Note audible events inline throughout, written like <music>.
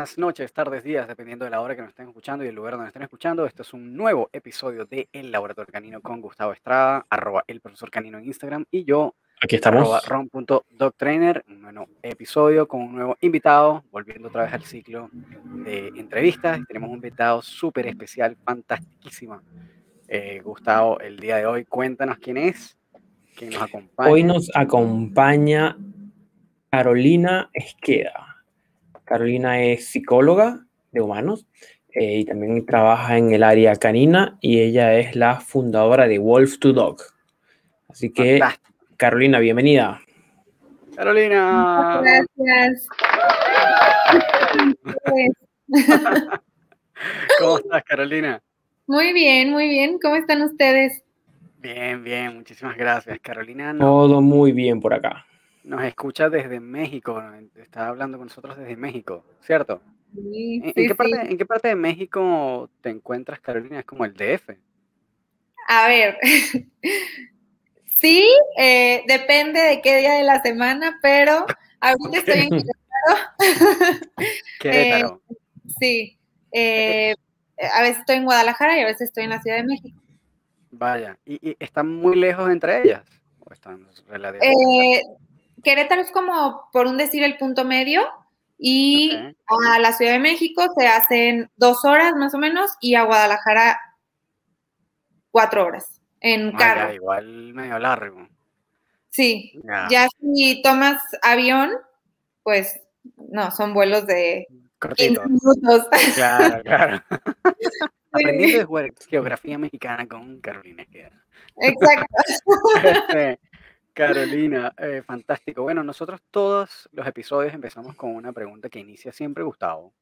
Buenas noches, tardes, días, dependiendo de la hora que nos estén escuchando y el lugar donde estén escuchando. Este es un nuevo episodio de El Laboratorio Canino con Gustavo Estrada, arroba el profesor canino en Instagram y yo, Aquí estamos. arroba ron.doctrainer, un nuevo episodio con un nuevo invitado, volviendo otra vez al ciclo de entrevistas. Tenemos un invitado súper especial, fantastiquísimo. Eh, Gustavo, el día de hoy, cuéntanos quién es, quién nos acompaña. Hoy nos acompaña Carolina Esqueda. Carolina es psicóloga de humanos eh, y también trabaja en el área canina y ella es la fundadora de Wolf to Dog. Así que, Fantástico. Carolina, bienvenida. Carolina. Gracias. <laughs> ¿Cómo estás, Carolina? Muy bien, muy bien. ¿Cómo están ustedes? Bien, bien, muchísimas gracias. Carolina no- Todo muy bien por acá. Nos escucha desde México, está hablando con nosotros desde México, ¿cierto? Sí, ¿En, qué parte, sí. en qué parte de México te encuentras, Carolina? Es como el DF. A ver. <laughs> Sí, eh, depende de qué día de la semana, pero ahorita estoy en <laughs> Querétaro. <laughs> Querétaro. Sí. eh, a veces estoy en Guadalajara y a veces estoy en la Ciudad de México. Vaya. ¿Y, y están muy lejos entre ellas? ¿O están relativamente Eh, Querétaro es como, por un decir, el punto medio. Y a la Ciudad de México se hacen dos horas más o menos y a Guadalajara cuatro horas en Ah, ya, carro. igual medio largo. Sí, Ya, ya si tomas avión, pues no, son vuelos de 15 cortito. minutos. Claro, <laughs> claro. Aprendiendo de geog- geografía mexicana con Carolina. Exacto. <laughs> Carolina, eh, fantástico. Bueno, nosotros todos los episodios empezamos con una pregunta que inicia siempre Gustavo,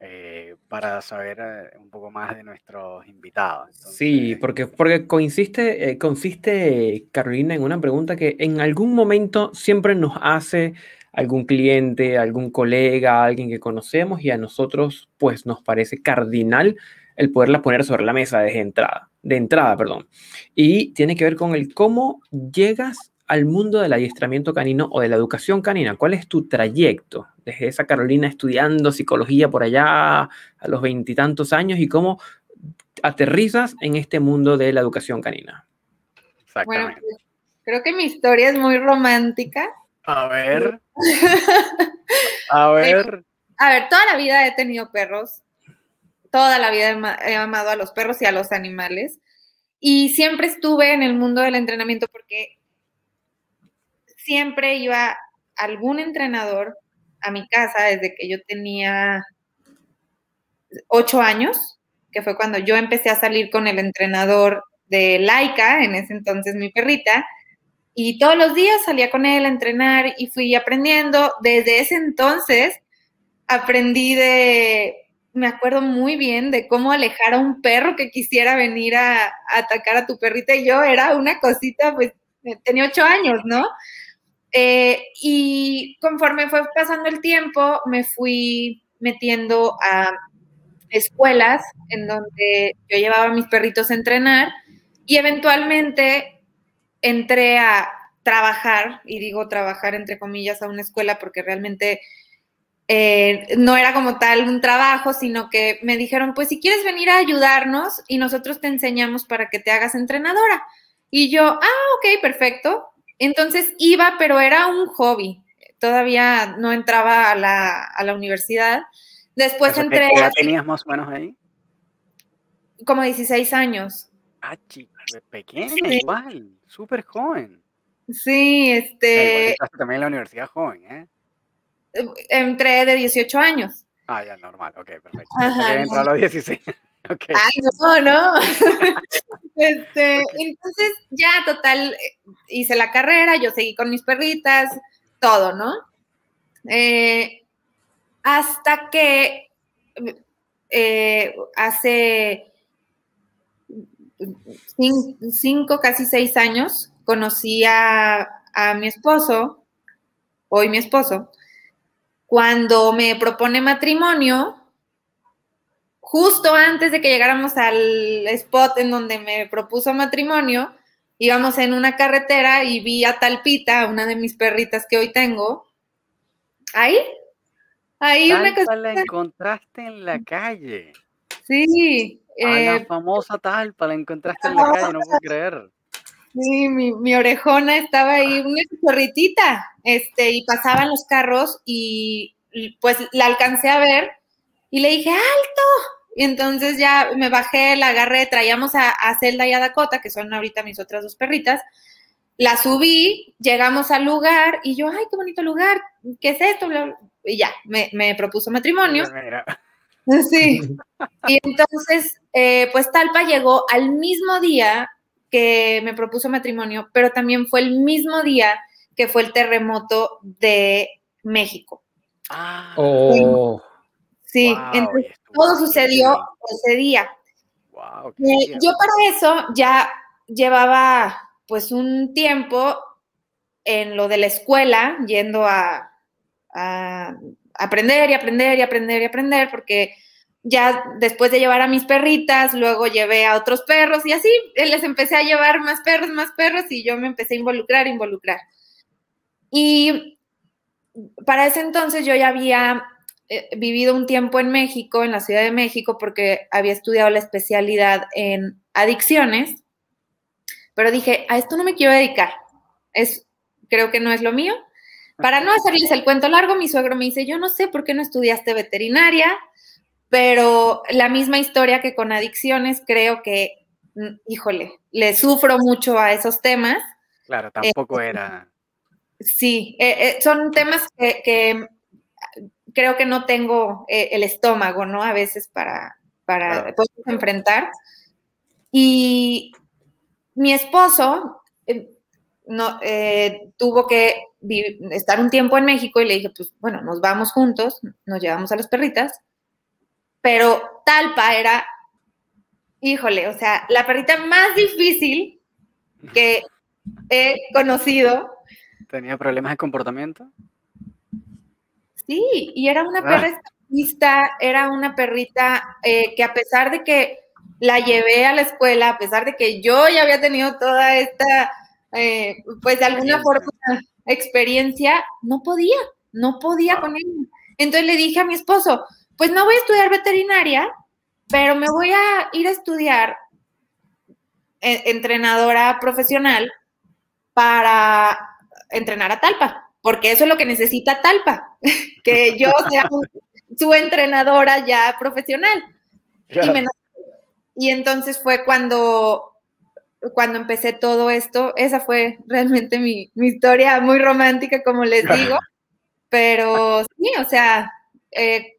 eh, para saber eh, un poco más de nuestros invitados. Sí, porque, porque consiste, eh, consiste, Carolina, en una pregunta que en algún momento siempre nos hace algún cliente, algún colega, alguien que conocemos y a nosotros pues nos parece cardinal el poderla poner sobre la mesa desde entrada, de entrada, perdón. Y tiene que ver con el cómo llegas al mundo del adiestramiento canino o de la educación canina. ¿Cuál es tu trayecto desde esa Carolina estudiando psicología por allá a los veintitantos años y cómo aterrizas en este mundo de la educación canina? Bueno, exactamente. creo que mi historia es muy romántica. A ver. <laughs> A ver. A ver, toda la vida he tenido perros. Toda la vida he amado a los perros y a los animales. Y siempre estuve en el mundo del entrenamiento porque siempre iba algún entrenador a mi casa desde que yo tenía ocho años, que fue cuando yo empecé a salir con el entrenador de Laika, en ese entonces mi perrita, y todos los días salía con él a entrenar y fui aprendiendo. Desde ese entonces aprendí de, me acuerdo muy bien de cómo alejar a un perro que quisiera venir a, atacar a tu perrita y yo era una cosita, pues tenía ocho años, ¿no? Eh, y conforme fue pasando el tiempo, me fui metiendo a escuelas en donde yo llevaba a mis perritos a entrenar y eventualmente entré a trabajar, y digo trabajar entre comillas a una escuela porque realmente eh, no era como tal un trabajo, sino que me dijeron, pues si quieres venir a ayudarnos y nosotros te enseñamos para que te hagas entrenadora. Y yo, ah, ok, perfecto. Entonces iba, pero era un hobby. Todavía no entraba a la, a la universidad. Después Eso, ¿qué- entré qué edad tenías más o menos ahí? como 16 años. Ah, chica, pequeña, Sí. igual, súper joven. Sí, igual este, entraste también en la universidad joven, ¿eh? entré de 18 años. Ah, ya, normal, ok, perfecto. Ajá, no. a los 16. Ok. Ay, no, no. <laughs> Este, entonces, ya, total, hice la carrera, yo seguí con mis perritas, todo, ¿no? Eh, hasta que eh, hace cin- cinco, casi seis años, conocí a, a mi esposo, hoy mi esposo, cuando me propone matrimonio, justo antes de que llegáramos al spot en donde me propuso matrimonio, íbamos en una carretera y vi a Talpita, una de mis perritas que hoy tengo, ahí, Ahí una Talpa la encontraste en la calle. Sí, A la eh, famosa talpa la encontraste en la calle, no puedo creer. sí, mi, mi orejona estaba ahí, una chorritita, este, y pasaban los carros y y, pues la alcancé a ver y le dije, ¡alto! Y entonces ya me bajé, la agarré, traíamos a, a Zelda y a Dakota, que son ahorita mis otras dos perritas, la subí, llegamos al lugar y yo, ¡ay, qué bonito lugar! ¿Qué es esto? Y ya, me, me propuso matrimonio. Mira, <laughs> Sí. Y entonces, eh, pues Talpa llegó al mismo día que me propuso matrimonio, pero también fue el mismo día que fue el terremoto de México. Ah, Oh, Sí, wow, entonces todo sucedió ese día. Wow, Eh, yo para eso ya llevaba pues un tiempo en lo de la escuela, yendo a, a aprender y aprender y aprender y aprender, porque ya después de llevar a mis perritas, luego llevé a otros perros y así eh, les empecé a llevar más perros, más perros y yo me empecé a involucrar, involucrar. Y para ese entonces yo ya había vivido un tiempo en México, en la Ciudad de México, porque había estudiado la especialidad en adicciones, pero dije, a esto no me quiero dedicar, es, creo que no es lo mío. Para no hacerles el cuento largo, mi suegro me dice, yo no sé por qué no estudiaste veterinaria, pero la misma historia que con adicciones, creo que, mm, híjole, le sufro mucho a esos temas. Claro, tampoco era. Sí, eh, eh, son temas que, que creo que no tengo eh, el estómago, ¿no? A veces para, para Claro. poder enfrentar. Y mi esposo eh, no, eh, tuvo que estar un tiempo en México y le dije, pues bueno, nos vamos juntos, nos llevamos a las perritas, pero Talpa era, híjole, o sea, la perrita más difícil que he conocido. ¿Tenía problemas de comportamiento? Sí, y era una Ah. perra era una perrita eh, que a pesar de que la llevé a la escuela, a pesar de que yo ya había tenido toda esta, eh, pues de alguna forma, experiencia, no podía, no podía con ella. Entonces le dije a mi esposo, pues no voy a estudiar veterinaria, pero me voy a ir a estudiar eh, entrenadora profesional para entrenar a Talpa, porque eso es lo que necesita Talpa, <laughs> que yo sea su entrenadora ya profesional. Y, Claro. me- y entonces fue cuando, cuando empecé todo esto, esa fue realmente mi, mi historia muy romántica, como les digo, pero sí, o sea, eh,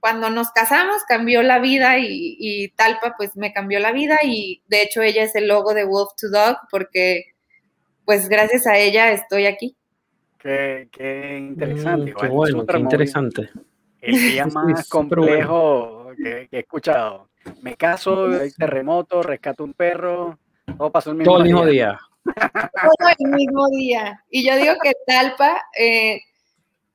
cuando nos casamos cambió la vida y, y Talpa pues me cambió la vida y de hecho ella es el logo de Wolf to Dog porque pues gracias a ella estoy aquí. Qué, qué mm, interesante. qué igual, bueno, súper qué interesante. El día <laughs> más bueno. complejo que, que he escuchado. Me caso, hay terremoto, rescato un perro, todo pasó el mismo Todo el mismo día. día. todo el mismo día. Y yo digo que Talpa eh,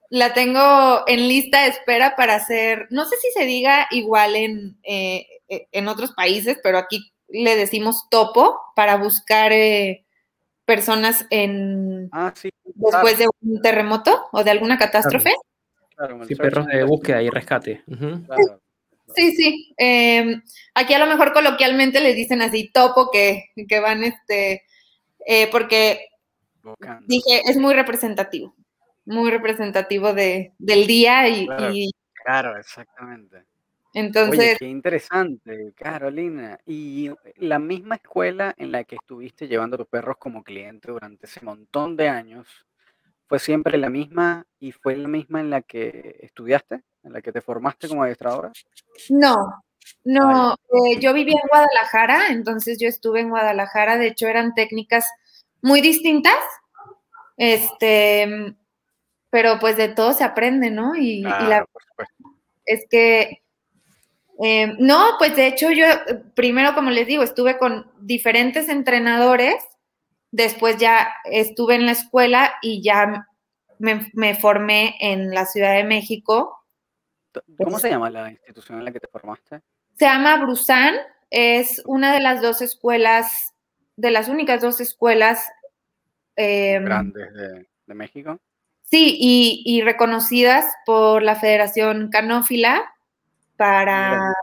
la tengo en lista de espera para hacer, no sé si se diga igual en, eh, eh, en otros países, pero aquí le decimos topo para buscar eh, personas en Ah, sí. después de un terremoto o de alguna catástrofe. claro, Sí, perros de búsqueda y rescate. Sí, sí. Eh, aquí a lo mejor coloquialmente les dicen así topo que, que van este, eh, porque dije, es muy representativo, muy representativo de, del día y, Claro. y Claro, exactamente. Oye, entonces, qué interesante, Carolina. Y la misma escuela en la que estuviste llevando a tus perros como cliente durante ese montón de años, ¿fue siempre la misma y fue la misma en la que estudiaste, en la que te formaste como adiestradora? no, no, eh, yo vivía en Guadalajara, entonces yo estuve en Guadalajara, de hecho eran técnicas muy distintas, este, pero pues de todo se aprende, ¿no? Y, y la Claro, por supuesto. es que eh, no, pues de hecho yo primero, como les digo, estuve con diferentes entrenadores, después ya estuve en la escuela y ya me, me formé en la Ciudad de México. ¿Cómo se llama la institución en la que te formaste? Se llama Brusan, es una de las dos escuelas, de las únicas dos escuelas. eh, Grandes de, de México. Sí, y, reconocidas por la Federación Canófila para,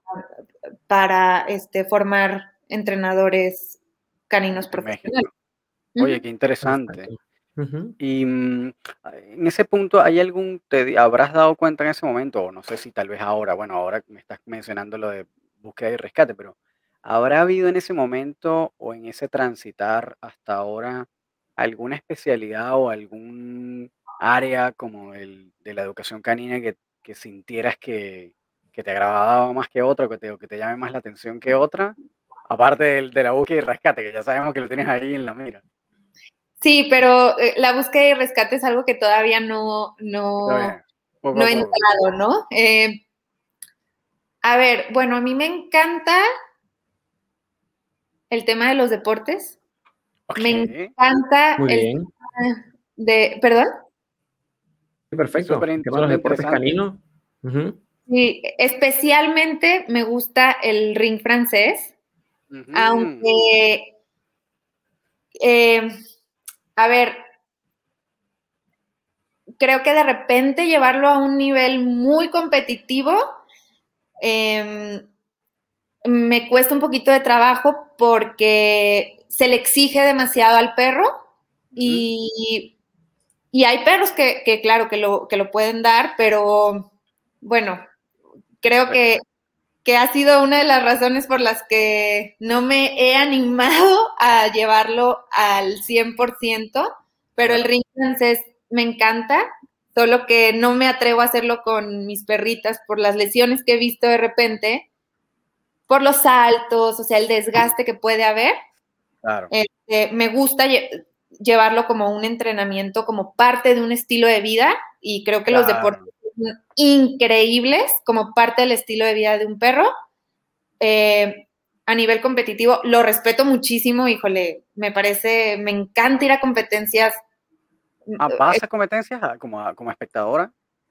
para este, formar entrenadores caninos profesionales. Oye, qué interesante. Y mm, en ese punto, ¿hay algún, te habrás dado cuenta en ese momento, o no sé si tal vez ahora, bueno, ahora me estás mencionando lo de búsqueda y rescate, pero ¿habrá habido en ese momento o en ese transitar hasta ahora alguna especialidad o algún área como el de la educación canina que, que sintieras que, que te agradaba más que otra, que te, que te llame más la atención que otra? Aparte del, de la búsqueda y rescate, que ya sabemos que lo tienes ahí en la mira. Sí, pero eh, la búsqueda y rescate es algo que todavía no, no, no he entrado, ¿no? Eh, a ver, bueno, a mí me encanta el tema de los deportes. Me encanta el tema de, ¿perdón? perfecto. El tema de los deportes caninos. Sí, especialmente me gusta el ring francés, aunque eh, a ver, creo que de repente llevarlo a un nivel muy competitivo em, me cuesta un poquito de trabajo porque se le exige demasiado al perro y, hay perros que, claro, que lo, que lo pueden dar, pero bueno, creo que que ha sido una de las razones por las que no me he animado a llevarlo al 100%, pero el ring francés me encanta, solo que no me atrevo a hacerlo con mis perritas por las lesiones que he visto de repente, por los saltos, o sea, el desgaste que puede haber. Claro. Este, me gusta llevarlo como un entrenamiento, como parte de un estilo de vida, y creo que los deportes increíbles como parte del estilo de vida de un perro. Eh, a nivel competitivo, lo respeto muchísimo, híjole, me parece, me encanta ir a competencias. ¿A ¿Vas a competencias como, como espectadora?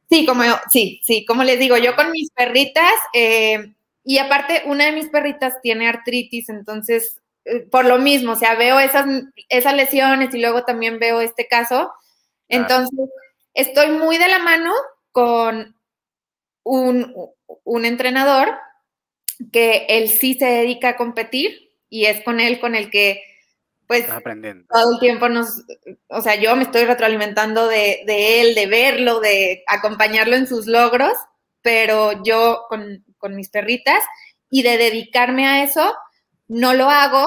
Sí, como, sí, sí, como les digo, yo con mis perritas, eh, y aparte una de mis perritas tiene artritis, entonces, eh, por lo mismo, o sea, veo esas, esas lesiones y luego también veo este caso, entonces, estoy muy de la mano con un, entrenador que él sí se dedica a competir y es con él con el que pues todo el tiempo nos, o sea, yo me estoy retroalimentando de, él, de verlo, de acompañarlo en sus logros, pero yo con, mis perritas y de dedicarme a eso, no lo hago,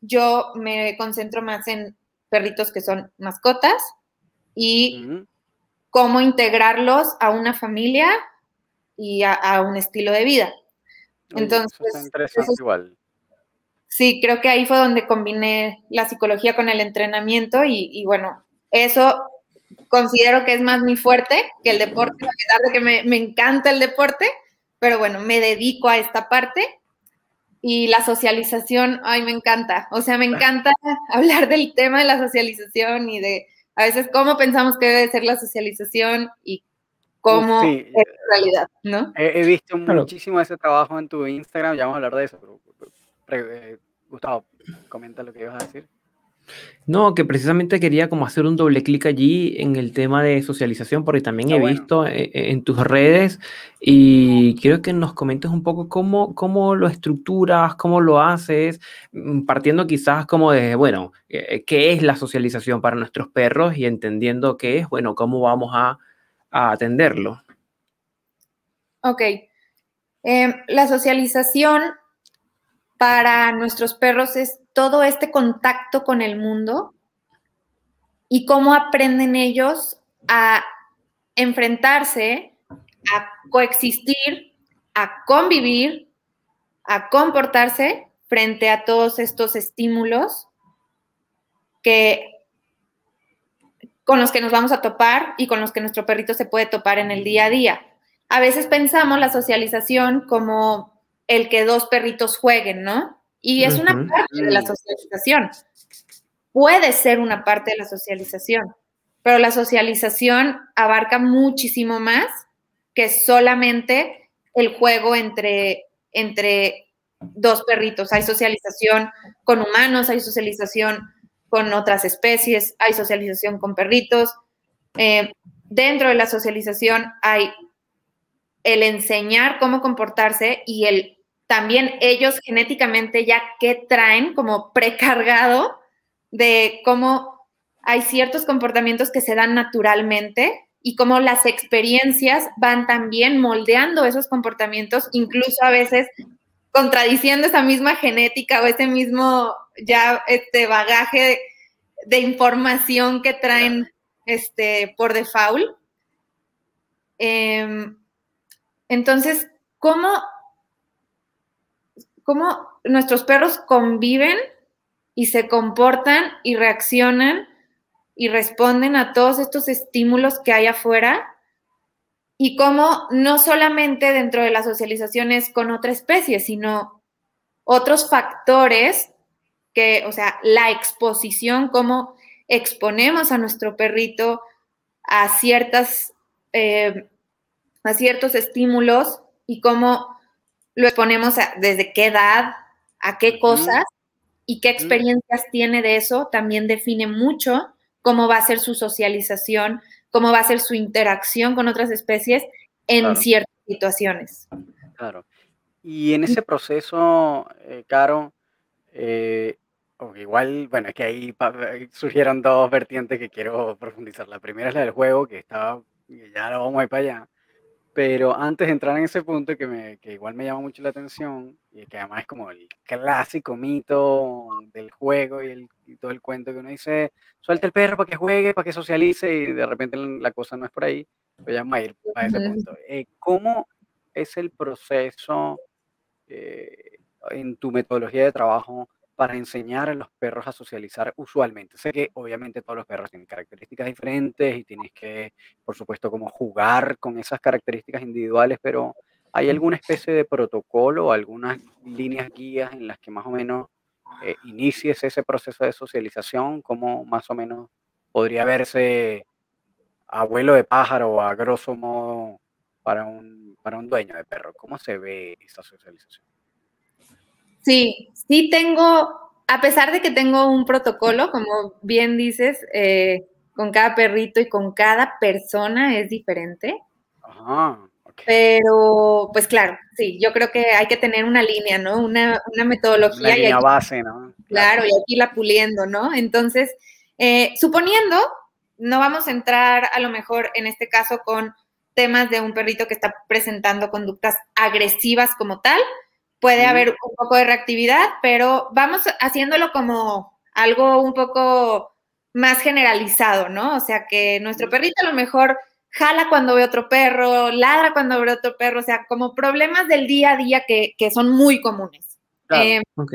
yo me concentro más en perritos que son mascotas y cómo integrarlos a una familia y a, un estilo de vida. Entonces, igual. Sí, creo que ahí fue donde combiné la psicología con el entrenamiento y, bueno, eso considero que es más mi fuerte que el deporte, a pesar de que me, me encanta el deporte, pero bueno, me dedico a esta parte y la socialización, ay, me encanta. O sea, me encanta <laughs> hablar del tema de la socialización y de a veces cómo pensamos que debe ser la socialización y cómo es en realidad, ¿no? He, visto muchísimo ese trabajo en tu Instagram, ya vamos a hablar de eso, pero, eh, Gustavo, comenta lo que ibas a decir. No, que precisamente quería como hacer un doble clic allí en el tema de socialización, porque también he visto eh, eh, en, tus redes y quiero que nos comentes un poco cómo, cómo lo estructuras, cómo lo haces, mm, partiendo quizás como de, bueno, eh, qué es la socialización para nuestros perros y entendiendo qué es, bueno, cómo vamos a, atenderlo. Ok. Em, la socialización para nuestros perros es todo este contacto con el mundo y cómo aprenden ellos a enfrentarse, a coexistir, a convivir, a comportarse frente a todos estos estímulos que con los que nos vamos a topar y con los que nuestro perrito se puede topar en el día a día. A veces pensamos la socialización como el que dos perritos jueguen, ¿no? Y es una parte de la socialización. Puede ser una parte de la socialización, pero la socialización abarca muchísimo más que solamente el juego entre, entre dos perritos. Hay socialización con humanos, hay socialización con otras especies, hay socialización con perritos. Eh, dentro de la socialización hay el enseñar cómo comportarse y el también ellos genéticamente ya que traen como precargado de cómo hay ciertos comportamientos que se dan naturalmente y cómo las experiencias van también moldeando esos comportamientos, incluso a veces contradiciendo esa misma genética o ese mismo ya este bagaje de, información que traen este, por default. Em, entonces, ¿cómo, ¿cómo nuestros perros conviven y se comportan y reaccionan y responden a todos estos estímulos que hay afuera? Y cómo no solamente dentro de la socialización es con otra especie, sino otros factores que, o sea, la exposición, cómo exponemos a nuestro perrito a ciertas eh, a ciertos estímulos y cómo lo exponemos desde qué edad, a qué cosas y qué experiencias tiene de eso, también define mucho cómo va a ser su socialización, cómo va a ser su interacción con otras especies en ciertas situaciones. Claro. Y en ese proceso, eh, Caro, eh, igual, bueno, es que ahí surgieron dos vertientes que quiero profundizar. La primera es la del juego, que estaba, ya lo vamos a ir para allá. Pero antes de entrar en ese punto que, me, que igual me llama mucho la atención, y que además es como el clásico mito del juego y, el, todo el cuento que uno dice, suelta el perro para que juegue, para que socialice, y de repente la cosa no es por ahí, voy a ir a ese punto. Eh, ¿Cómo es el proceso eh, en tu metodología de trabajo para enseñar a los perros a socializar usualmente. Sé que obviamente todos los perros tienen características diferentes y tienes que, por supuesto, como jugar con esas características individuales, pero ¿hay alguna especie de protocolo o algunas líneas guías en las que más o menos eh, inicies ese proceso de socialización? ¿Cómo más o menos podría verse abuelo de pájaro a grosso modo para un, para un dueño de perro? ¿Cómo se ve esa socialización? Sí, sí tengo, a pesar de que tengo un protocolo, como bien dices, eh, con cada perrito y con cada persona es diferente. Ajá. Pero, pues claro, sí, yo creo que hay que tener una línea, ¿no? Una, metodología. Una línea base, ¿no? Claro, y aquí la puliendo, ¿no? Entonces, eh, suponiendo, no vamos a entrar a lo mejor en este caso con temas de un perrito que está presentando conductas agresivas como tal, puede haber un poco de reactividad, pero vamos haciéndolo como algo un poco más generalizado, ¿no? O sea, que nuestro perrito a lo mejor jala cuando ve otro perro, ladra cuando ve otro perro, o sea, como problemas del día a día que, son muy comunes. Em, ok.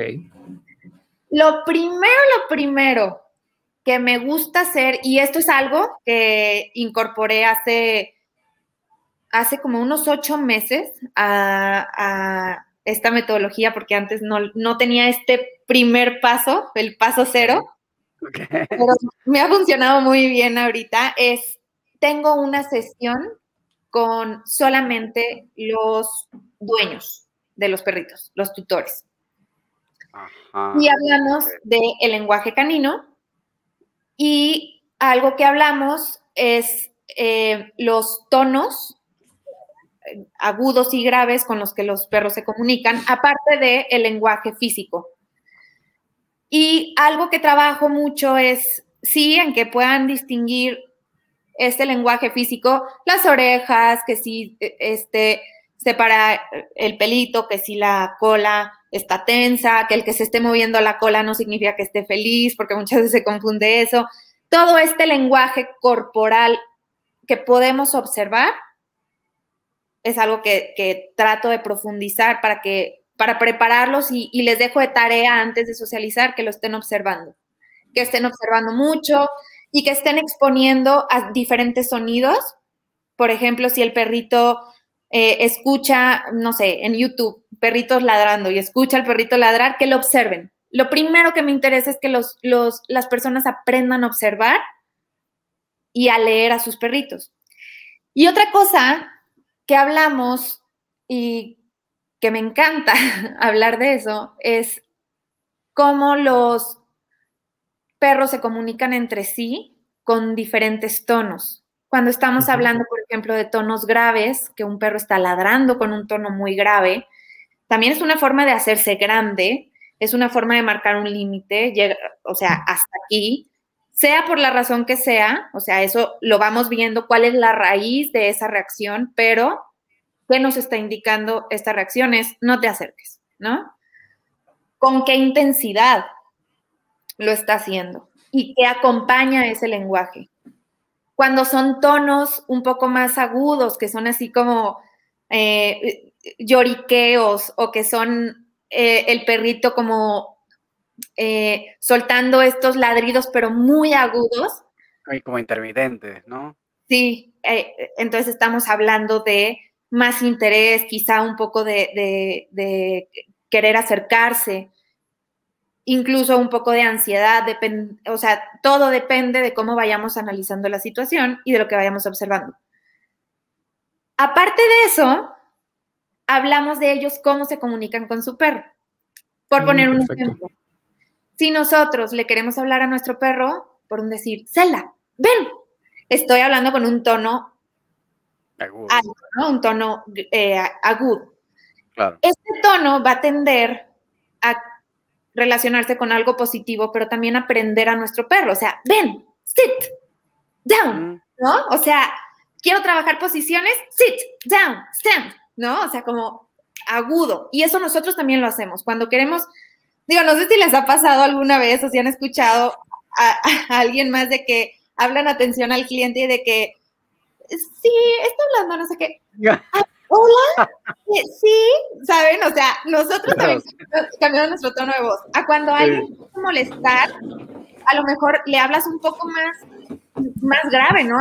Lo primero, lo primero que me gusta hacer, y esto es algo que incorporé hace, hace como unos ocho meses a esta metodología porque antes no, tenía este primer paso, el paso cero. Pero me ha funcionado muy bien ahorita. Es, tengo una sesión con solamente los dueños de los perritos, los tutores. y hablamos del lenguaje canino y algo que hablamos es eh, los tonos agudos y graves con los que los perros se comunican, aparte del el lenguaje físico. Y algo que trabajo mucho es, sí, en que puedan distinguir este lenguaje físico, las orejas, que si e, este, separa el pelito, que si la cola está tensa, que el que se esté moviendo la cola no significa que esté feliz, porque muchas veces se confunde eso. Todo este lenguaje corporal que podemos observar es algo que, trato de profundizar para que para prepararlos y, les dejo de tarea antes de socializar que lo estén observando, que estén observando mucho y que estén exponiendo a diferentes sonidos. Por ejemplo, si el perrito eh, escucha, no sé, en YouTube, perritos ladrando y escucha al perrito ladrar, que lo observen. Lo primero que me interesa es que los, las personas aprendan a observar y a leer a sus perritos. Y otra cosa que hablamos y que me encanta <laughs> hablar de eso es cómo los perros se comunican entre sí con diferentes tonos. Cuando estamos hablando, por ejemplo, de tonos graves, que un perro está ladrando con un tono muy grave, también es una forma de hacerse grande, es una forma de marcar un límite, o sea, hasta aquí, sea por la razón que sea, o sea, eso lo vamos viendo, cuál es la raíz de esa reacción, pero ¿qué nos está indicando esta reacción? Es no te acerques, ¿no? ¿Con qué intensidad lo está haciendo? ¿Y qué acompaña ese lenguaje? Cuando son tonos un poco más agudos, que son así como eh, lloriqueos o que son eh, el perrito como eh, soltando estos ladridos, pero muy agudos. Y como intermitentes, ¿no? Sí, entonces estamos hablando de más interés, quizá un poco de, de querer acercarse incluso un poco de ansiedad, o sea, todo depende de cómo vayamos analizando la situación y de lo que vayamos observando. Aparte de eso, hablamos de ellos cómo se comunican con su perro. Por mm, poner un ejemplo, si nosotros le queremos hablar a nuestro perro, por un decir, Cela, ven, estoy hablando con un tono agudo, ¿no? un tono eh, agudo. Este tono va a tender a relacionarse con algo positivo, pero también aprender a nuestro perro. O sea, ven, sit, down, ¿no? O sea, quiero trabajar posiciones, sit, down, stand, ¿no? O sea, como agudo. Y eso nosotros también lo hacemos. Cuando queremos, digo, no sé si les ha pasado alguna vez o si han escuchado a, alguien más de que hablan atención al cliente y de que, sí, está hablando, no sé qué hola, eh, sí, ¿saben? O sea, nosotros también cambiamos nuestro tono de voz. A cuando alguien sí. molestar, a lo mejor le hablas un poco más, más grave, ¿no?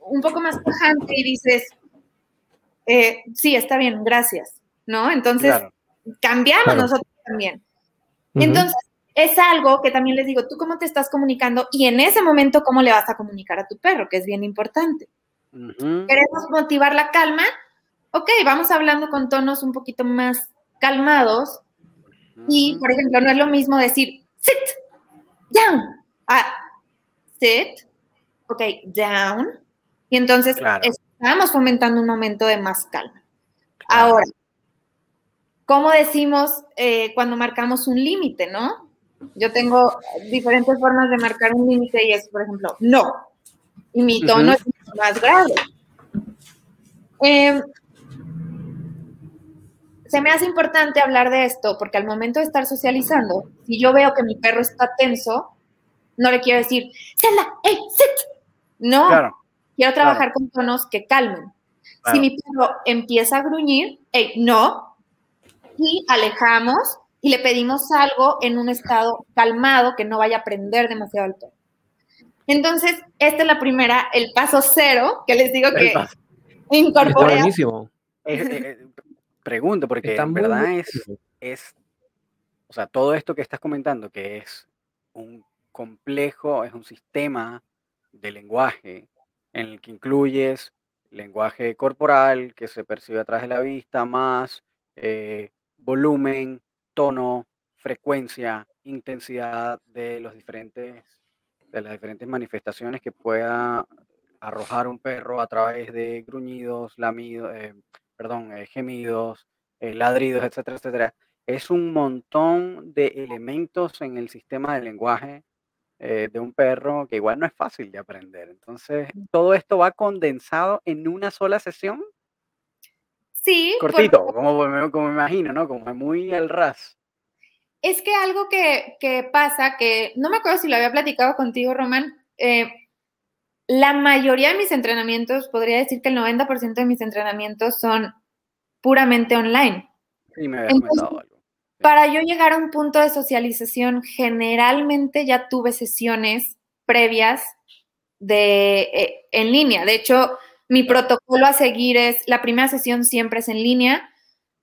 Un poco más tajante y dices, eh, sí, está bien, gracias, ¿no? Entonces, cambiamos nosotros también. Entonces, es algo que también les digo, tú cómo te estás comunicando y en ese momento cómo le vas a comunicar a tu perro, que es bien importante. Queremos motivar la calma, ok, vamos hablando con tonos un poquito más calmados. Y, por ejemplo, no es lo mismo decir sit, down, ah, sit, ok, down. Y entonces estamos fomentando un momento de más calma. Ahora, ¿cómo decimos eh, cuando marcamos un límite, no? Yo tengo diferentes formas de marcar un límite y es, por ejemplo, no. Y mi tono es más grave. Eh, se me hace importante hablar de esto porque al momento de estar socializando, si yo veo que mi perro está tenso, no le quiero decir, Zelda, hey, sit. No, quiero trabajar con tonos que calmen. Si mi perro empieza a gruñir, hey, no, y alejamos y le pedimos algo en un estado calmado que no vaya a prender demasiado el perro. Entonces, esta es la primera, el paso cero, que les digo que incorpore. Buenísimo. Pregunto, porque en verdad es, es, o sea, todo esto que estás comentando, que es un complejo, es un sistema de lenguaje en el que incluyes lenguaje corporal que se percibe a través de la vista, más eh, volumen, tono, frecuencia, intensidad de los diferentes de las diferentes manifestaciones que pueda arrojar un perro a través de gruñidos, lamidos, eh, perdón, eh, gemidos, eh, ladridos, etcétera, etcétera. Es un montón de elementos en el sistema de lenguaje eh, de un perro que igual no es fácil de aprender. Entonces, ¿todo esto va condensado en una sola sesión? Sí. Cortito, como, me, como me imagino, ¿no? Como muy al ras. Es que algo que, que, pasa, que no me acuerdo si lo había platicado contigo, Román, la mayoría de mis entrenamientos, podría decir que el 90% de mis entrenamientos son puramente online. Sí, me había comentado algo. Para yo llegar a un punto de socialización, generalmente ya tuve sesiones previas de, eh, en línea. De hecho, mi protocolo a seguir es, la primera sesión siempre es en línea.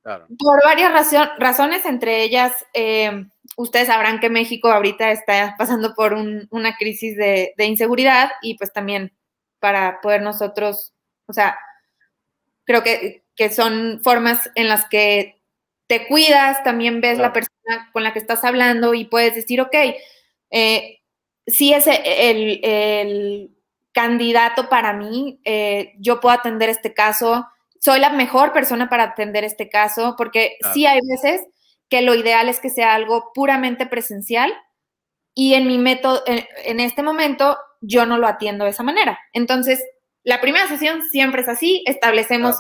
Por varias razones, entre ellas, eh, ustedes sabrán que México ahorita está pasando por una crisis de, inseguridad y pues también para poder nosotros, o sea, creo que, son formas en las que te cuidas, también ves la persona con la que estás hablando y puedes decir, ok, eh, sí es el, candidato para mí, eh, yo puedo atender este caso, soy la mejor persona para atender este caso, porque sí hay veces que lo ideal es que sea algo puramente presencial y en mi método, en, este momento, yo no lo atiendo de esa manera. Entonces, la primera sesión siempre es así, establecemos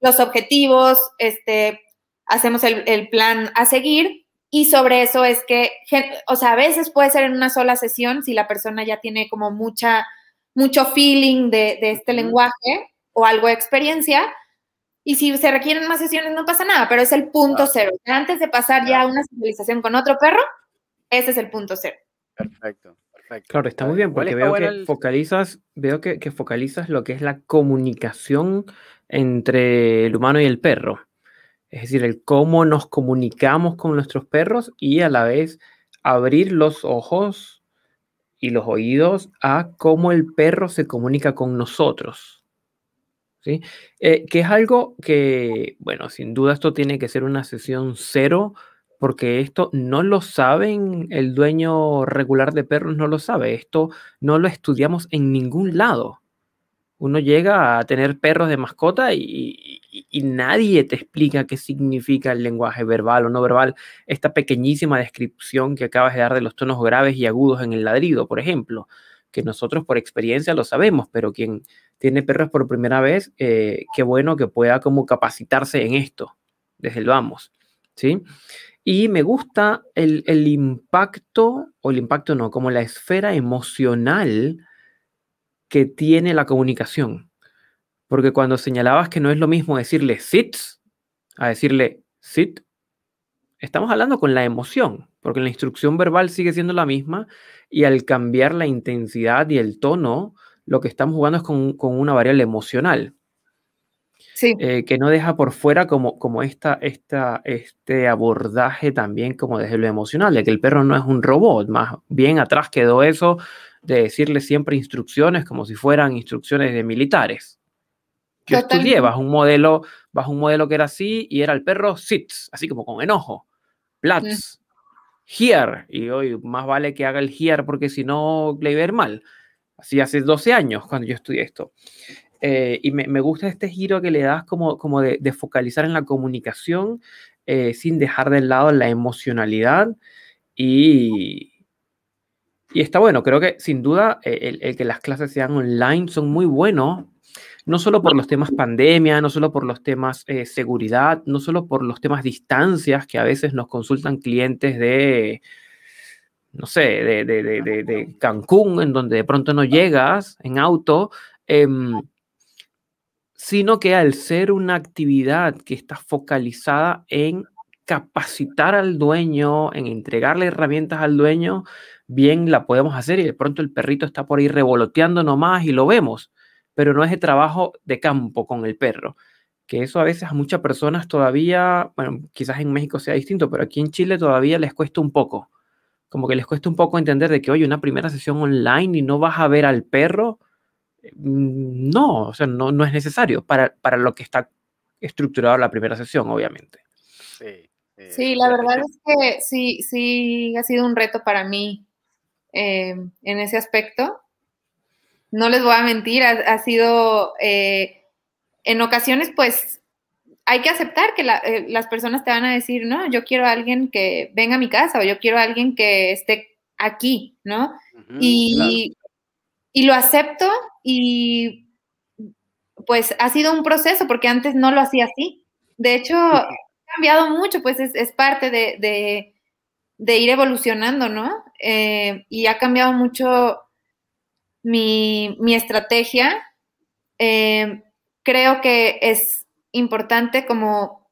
los objetivos, este, hacemos el, el, plan a seguir y sobre eso es que, o sea, a veces puede ser en una sola sesión si la persona ya tiene como mucha, mucho feeling de, de este lenguaje o algo de experiencia, y si se requieren más sesiones, no pasa nada, pero es el punto cero. Antes de pasar ya a una civilización con otro perro, ese es el punto cero. Perfecto, perfecto. Claro, está muy bien, porque veo que focalizas, veo que, que, focalizas lo que es la comunicación entre el humano y el perro. Es decir, el cómo nos comunicamos con nuestros perros y a la vez abrir los ojos y los oídos a cómo el perro se comunica con nosotros. ¿sí? Eh, que es algo que, bueno, sin duda esto tiene que ser una sesión cero, porque esto no lo saben, el dueño regular de perros no lo sabe, esto no lo estudiamos en ningún lado. Uno llega a tener perros de mascota y, y, nadie te explica qué significa el lenguaje verbal o no verbal. Esta pequeñísima descripción que acabas de dar de los tonos graves y agudos en el ladrido, por ejemplo, que nosotros por experiencia lo sabemos, pero quien tiene perros por primera vez, eh, qué bueno que pueda como capacitarse en esto, desde el vamos, ¿sí? Y me gusta el, el impacto, o el impacto no, como la esfera emocional que tiene la comunicación. Porque cuando señalabas que no es lo mismo decirle sits a decirle sit, estamos hablando con la emoción, porque la instrucción verbal sigue siendo la misma y al cambiar la intensidad y el tono, lo que estamos jugando es con, una variable emocional. Sí. Eh, que no deja por fuera como, como esta, esta, este abordaje también como desde lo emocional, de que el perro no es un robot, más bien atrás quedó eso de decirle siempre instrucciones como si fueran instrucciones de militares. Yo estudié bajo un modelo, bajo un modelo que era así y era el perro sits, así como con enojo. Platz, here, y hoy más vale que haga el here porque si no le iba a ir mal. Así hace 12 años cuando yo estudié esto. Eh, y me, me, gusta este giro que le das como, como de, de focalizar en la comunicación eh, sin dejar de lado la emocionalidad y, y está bueno, creo que sin duda eh, el, el, que las clases sean online son muy buenos, no solo por los temas pandemia, no solo por los temas eh, seguridad, no solo por los temas distancias que a veces nos consultan clientes de, no sé, de, de, de, de, Cancún, en donde de pronto no llegas en auto, eh, sino que al ser una actividad que está focalizada en capacitar al dueño, en entregarle herramientas al dueño, bien la podemos hacer y de pronto el perrito está por ahí revoloteando nomás y lo vemos, pero no es de trabajo de campo con el perro, que eso a veces a muchas personas todavía, bueno, quizás en México sea distinto, pero aquí en Chile todavía les cuesta un poco como que les cuesta un poco entender de que, oye, una primera sesión online y no vas a ver al perro, mm, no, o sea, no, no es necesario para, para lo que está estructurado la primera sesión, obviamente. Sí, sí, sí la verdad es que sí, sí ha sido un reto para mí eh, en ese aspecto. No les voy a mentir, ha, ha sido, eh, en ocasiones, pues, hay que aceptar que la, eh, las personas te van a decir, no, yo quiero a alguien que venga a mi casa o yo quiero a alguien que esté aquí, ¿no? Uh -huh, y, claro. y lo acepto y pues ha sido un proceso porque antes no lo hacía así. De hecho, ha cambiado mucho, pues es, es parte de, de, de, ir evolucionando, ¿no? Eh, y ha cambiado mucho mi, mi estrategia. Eh, creo que es importante como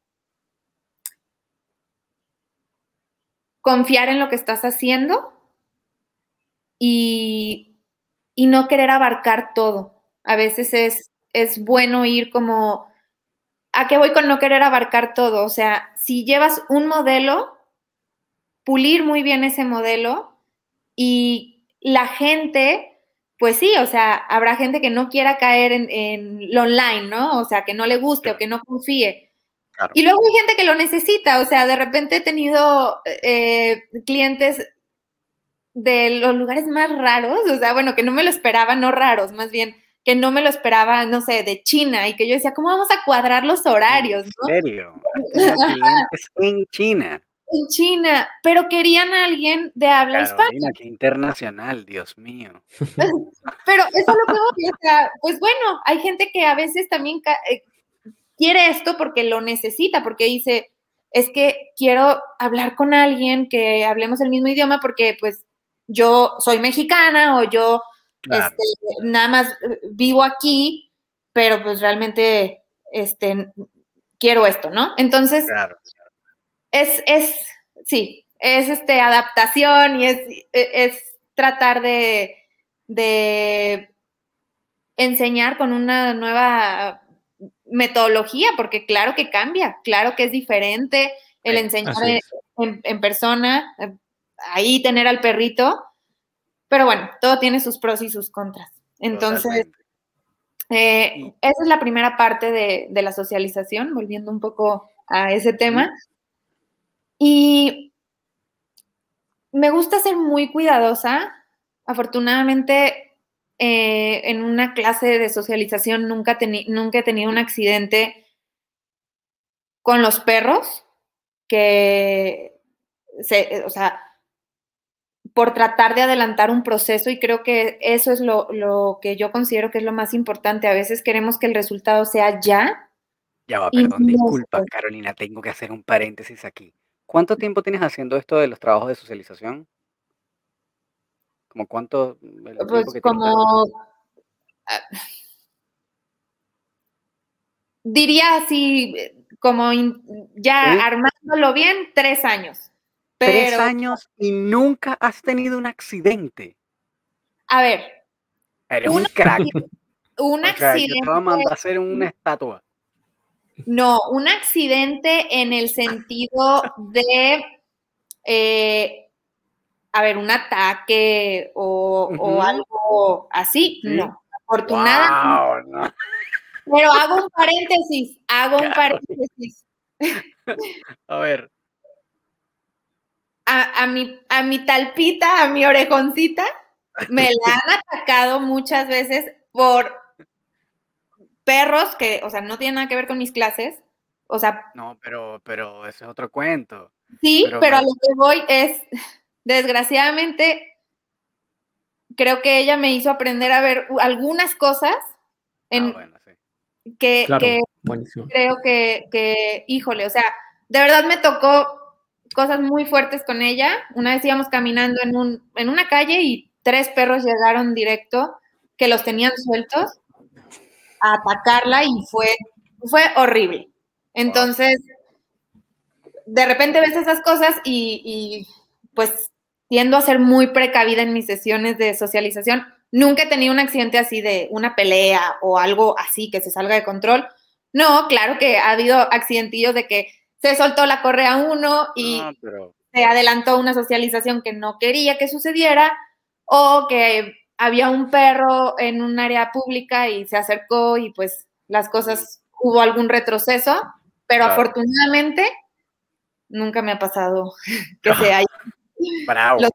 confiar en lo que estás haciendo y, y no querer abarcar todo. A veces es, es bueno ir como, ¿a qué voy con no querer abarcar todo? O sea, si llevas un modelo, pulir muy bien ese modelo y la gente pues sí, o sea, habrá gente que no quiera caer en, en, lo online, ¿no? O sea, que no le guste o que no confíe. Claro. Y luego hay gente que lo necesita, o sea, de repente he tenido eh, clientes de los lugares más raros, o sea, bueno, que no me lo esperaba, no raros, más bien que no me lo esperaba, no sé, de China, y que yo decía, ¿cómo vamos a cuadrar los horarios? ¿En serio? <laughs> en China. En China, pero querían a alguien de habla hispana. internacional, Dios mío. <laughs> Pero eso es lo que voy, o sea, pues bueno, hay gente que a veces también eh, quiere esto porque lo necesita, porque dice, es que quiero hablar con alguien que hablemos el mismo idioma porque pues yo soy mexicana o yo Claro. este, nada más eh, vivo aquí, pero pues realmente este, quiero esto, ¿no? Entonces, Claro. Es, es, sí, es este, adaptación y es, es tratar de, de enseñar con una nueva metodología, porque claro que cambia, claro que es diferente el enseñar en, persona, eh, ahí tener al perrito, pero bueno, todo tiene sus pros y sus contras. Entonces, eh, esa es la primera parte de, de la socialización, volviendo un poco a ese tema. Y me gusta ser muy cuidadosa. Afortunadamente, eh, en una clase de socialización nunca, nunca he tenido un accidente con los perros, que, se, o sea, por tratar de adelantar un proceso y creo que eso es lo, lo que yo considero que es lo más importante. A veces queremos que el resultado sea ya. Ya va, perdón, disculpa. Carolina, tengo que hacer un paréntesis aquí. ¿Cuánto tiempo tienes haciendo esto de los trabajos de socialización? ¿Como cuánto el Pues que como ah, diría así, eh, como in- ya ¿Sí? armándolo bien, tres años. Tres años y nunca has tenido un accidente. a ver, Eres Un un crack. un O sea, yo te voy a accidente, mandar a hacer una estatua. No, un accidente en el sentido de, eh, a ver, un ataque o, algo así, Sí. no. Afortunadamente, Wow, no. pero hago un paréntesis, hago un paréntesis. A ver, a, a mi, a mi talpita, a mi orejoncita, me la han atacado muchas veces por perros que, o sea, no tienen nada que ver con mis clases. O sea, no, pero, pero ese es otro cuento. sí, Pero pero, a lo que voy es, <laughs> desgraciadamente, creo que ella me hizo aprender a ver algunas cosas en Ah, bueno, sí. que, Claro, que buenísimo. creo que, que, híjole, o sea, de verdad me tocó cosas muy fuertes con ella. Una vez íbamos caminando en, un, en una calle y tres perros llegaron directo, que los tenían sueltos, a atacarla y fue, fue horrible. Entonces, de repente ves esas cosas y, y, pues tiendo a ser muy precavida en mis sesiones de socialización. Nunca he tenido un accidente así de una pelea o algo así que se salga de control. No, claro que ha habido accidentillos de que se soltó la correa uno y No, pero se adelantó una socialización que no quería que sucediera o que había un perro en un área pública y se acercó y pues las cosas, hubo algún retroceso, pero Claro. afortunadamente nunca me ha pasado <laughs> que se haya <laughs> bravo. Los-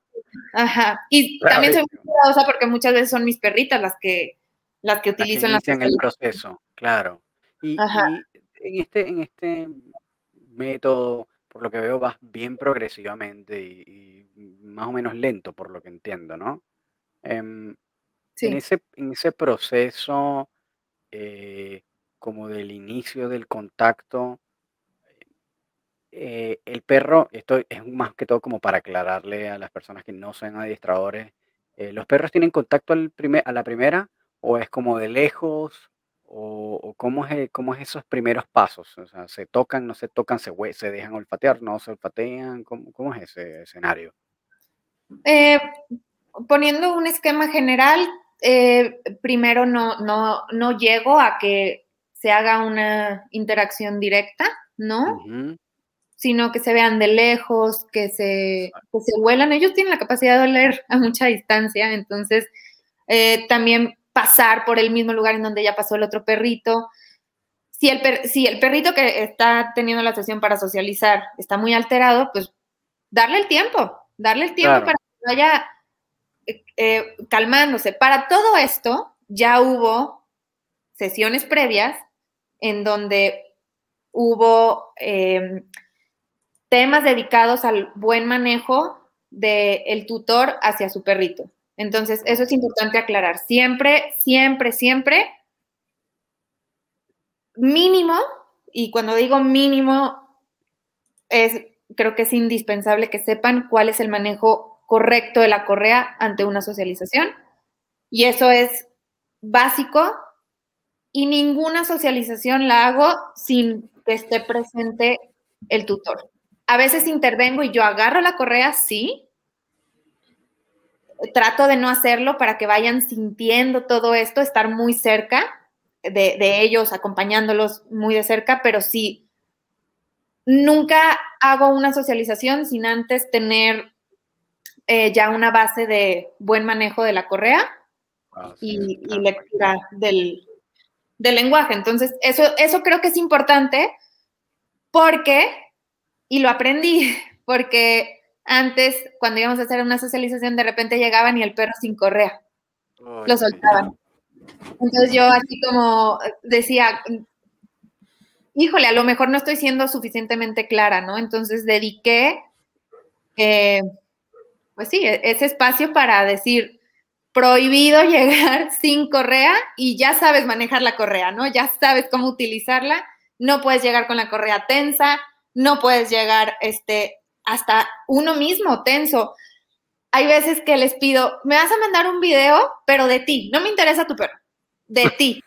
Ajá. Y Claro, también soy muy cuidadosa porque muchas veces son mis perritas las que las que las que utilizo en la inician el proceso, claro. Y, Ajá. y en este, en este método, por lo que veo, vas bien progresivamente y, y más o menos lento, por lo que entiendo, ¿no? En Sí. ese, en ese proceso, eh, como del inicio del contacto, eh, el perro, esto es más que todo como para aclararle a las personas que no son adiestradores, eh, ¿los perros tienen contacto al primer, a la primera o es como de lejos? ¿O, o cómo, es, el- cómo es esos primeros pasos? O sea, ¿se tocan, no se tocan, se, se dejan olfatear, no se olfatean? ¿Cómo, cómo es ese escenario? Eh, poniendo un esquema general, eh, primero no, no, no llego a que se haga una interacción directa, ¿no? Sino que se vean de lejos, que se, que se huelan. Ellos tienen la capacidad de oler a mucha distancia, entonces eh, también pasar por el mismo lugar en donde ya pasó el otro perrito. Si el, per- si el perrito que está teniendo la sesión para socializar está muy alterado, pues darle el tiempo, darle el tiempo Claro. para que vaya eh, calmándose. Para todo esto, ya hubo sesiones previas en donde hubo em, temas dedicados al buen manejo del tutor hacia su perrito. Entonces, eso es importante aclarar. Siempre, siempre, siempre, mínimo, y cuando digo mínimo, es, creo que es indispensable que sepan cuál es el manejo correcto de la correa ante una socialización. Y eso es básico y ninguna socialización la hago sin que esté presente el tutor. A veces intervengo y yo agarro la correa, sí. Trato de no hacerlo para que vayan sintiendo todo esto, estar muy cerca de, ellos, acompañándolos muy de cerca, pero sí, nunca hago una socialización sin antes tener eh, ya una base de buen manejo de la correa ah, y, lectura del, del lenguaje. Entonces, eso, eso creo que es importante porque, y lo aprendí, <laughs> porque antes, cuando íbamos a hacer una socialización, de repente llegaban y el perro sin correa. lo soltaban. Entonces yo así como decía, híjole, a lo mejor no estoy siendo suficientemente clara, ¿no? Entonces dediqué, eh, pues sí, e-, ese espacio para decir, prohibido <laughs> llegar sin correa y ya sabes manejar la correa, ¿no? Ya sabes cómo utilizarla, no puedes llegar con la correa tensa, no puedes llegar este, hasta uno mismo tenso. Hay veces que les pido, me vas a mandar un video, pero de ti, no me interesa tu perro, de <laughs> ti.